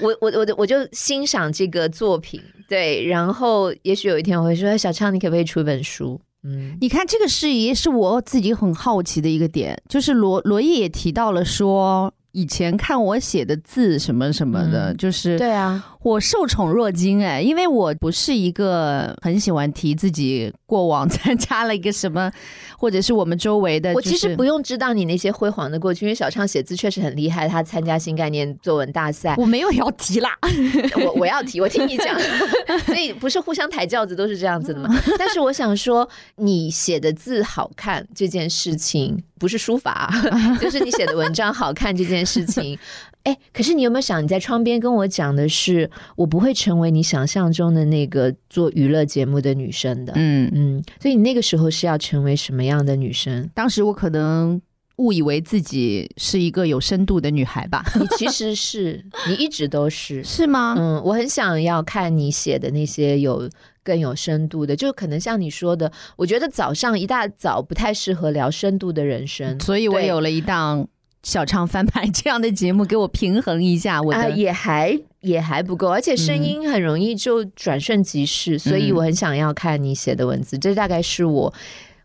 我我我我我就欣赏这个作品，对，然后也许有一天我会说，小畅，你可不可以出一本书？嗯，你看这个事也是我自己很好奇的一个点，就是罗罗毅也提到了说，以前看我写的字什么什么的，嗯。就是对啊，我受宠若惊哎，因为我不是一个很喜欢提自己过往参加了一个什么，或者是我们周围的、我就是，其实不用知道你那些辉煌的过去，因为小畅写字确实很厉害，他参加新概念作文大赛，我没有要提啦，我我要提，我听你讲，所以不是互相抬轿子都是这样子的嘛。但是我想说，你写的字好看这件事情，不是书法，就是你写的文章好看这件事情。哎，可是你有没有想，你在窗边跟我讲的是，我不会成为你想象中的那个做娱乐节目的女生的。嗯，嗯，所以你那个时候是要成为什么样的女生？当时我可能误以为自己是一个有深度的女孩吧，你其实是，你一直都是。是吗？嗯，我很想要看你写的那些有更有深度的，就可能像你说的，我觉得早上一大早不太适合聊深度的人生。所以我有了一档小唱翻牌 这样的节目，给我平衡一下我的。啊，也还也还不够，而且声音很容易就转瞬即逝，所以我很想要看你写的文字，这大概是我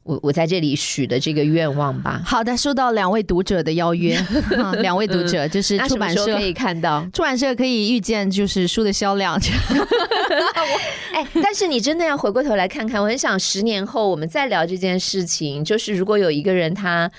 我我在这里许的这个愿望吧。好的，收到两位读者的邀约，啊两位读者就是出版社可。以看到？出版社可以预见，就是书的销量。哎，但是你真的要回过头来看看，我很想十年后我们再聊这件事情。就是如果有一个人他。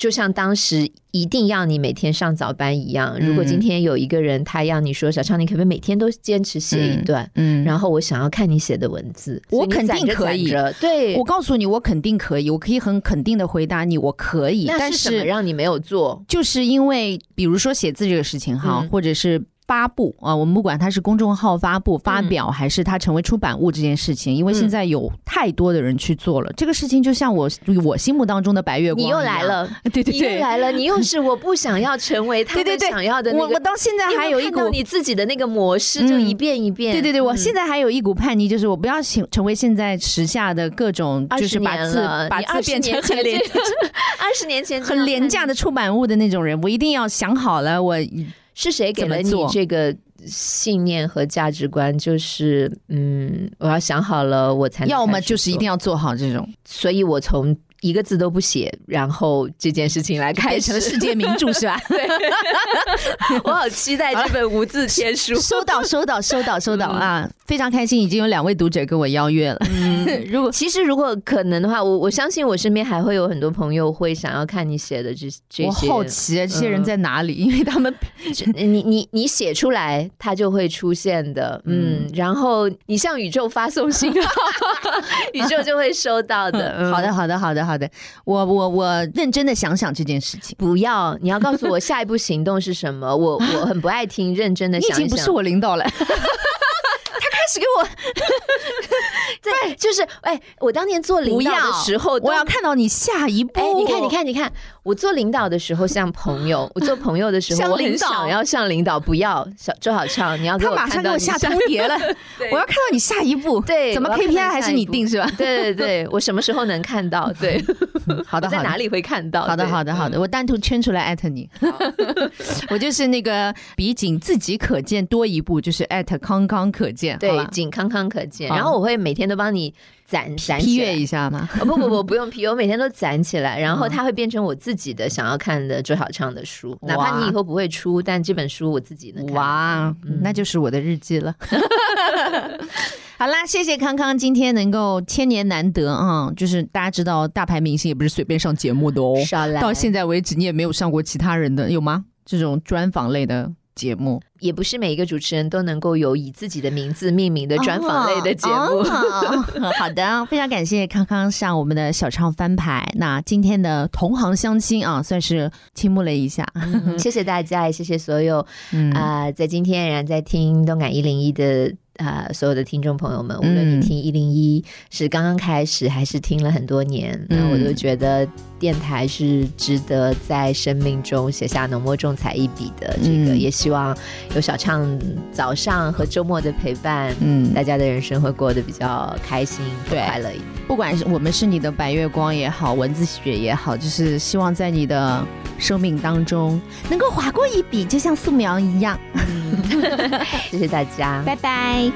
就像当时一定要你每天上早班一样，如果今天有一个人他要你说小畅，你可不可以每天都坚持写一段？嗯，然后我想要看你写的文字，我肯定可以。攒着对，我告诉你，我肯定可以，我可以很肯定的回答你，我可以。但那是什么让你没有做？就是因为，比如说写字这个事情哈，嗯。或者是发布啊，我们不管它是公众号发布、嗯发表，还是它成为出版物这件事情，因为现在有太多的人去做了，这个事情就像我我心目当中的白月光，你又来，了，对对你又对。来了，你又是我不想要成为他 对对对们想要的那个。我我到现在还有一股你自己的那个模式，就嗯一遍一遍。对对对，我嗯现在还有一股叛逆，就是我不要成成为现在时下的各种，就是把字年了你20把字变成很廉这 二十年前很廉价的出版物的那种人，我一定要想好了，我是谁给了你这个信念和价值观？就是嗯，我要想好了，我才能要么就是一定，要做好这种，所以我从一个字都不写，然后这件事情来开始成了世界名著是吧？对 我好期待这本无字天书。收到，收到，收到，收到嗯啊！非常开心，已经有两位读者跟我邀约了。嗯如果其实如果可能的话，我我相信我身边还会有很多朋友会想要看你写的这这我些。好奇这些人在哪里，因为他们你你你写出来，他就会出现的，嗯，然后你向宇宙发送信号，宇宙就会收到的。嗯好的，，好的，好的，好的，我我我认真的想想这件事情。不要，你要告诉我下一步行动是什么。我我很不爱听认真的你已想一想。经不是我领导了，他开始给我 对，就是哎，我当年做领导的时候，我要看到你下一步。哎，你看，你，看，你看，我做领导的时候像朋友，我做朋友的时候，我很想要像领导，不要小周小畅，你要给他我马上给我看到你下通牒了，我要看到你下一步。对，怎么 KPI 还是你定是吧？对对对，我什么时候能看到？对，好的，好的在哪。里会看到？好的，好的，好的，。我单独圈出来艾特你。我就是那个比仅自己可见多一步，就是艾特康康可见，对吧，仅康康可见。然后我会每天都帮你攒攒批阅。一下吗。哦不不不，不用批，我每天都攒起来，然后嗯它会变成我自己的想要看的周小畅的书，哪怕你以后不会出，但这本书我自己能看。哇，嗯那就是我的日记了。好啦，谢谢康康，今天能够千年难得啊、就是大家知道，大牌明星也不是随便上节目的哦。到现在为止，你也没有上过其他人的，有吗？这种专访类的节目，也不是每一个主持人都能够有以自己的名字命名的专访类的节目。好的，非常感谢康康上我们的小唱翻牌。那今天的同行相亲啊，算是倾慕了一下。嗯 谢谢大家，也谢谢所有嗯，啊、在今天仍然在听动感一零一的呃所有的听众朋友们，无论你听一零一是刚刚开始，还是听了很多年，那我都觉得电台是值得在生命中写下浓墨重彩一笔的。这个也希望有小畅早上和周末的陪伴，嗯，大家的人生会过得比较开心、快乐一点。不管是我们是你的白月光也好，蚊子血也好，就是希望在你的生命当中能够划过一笔，就像素描一样。谢谢大家，拜拜。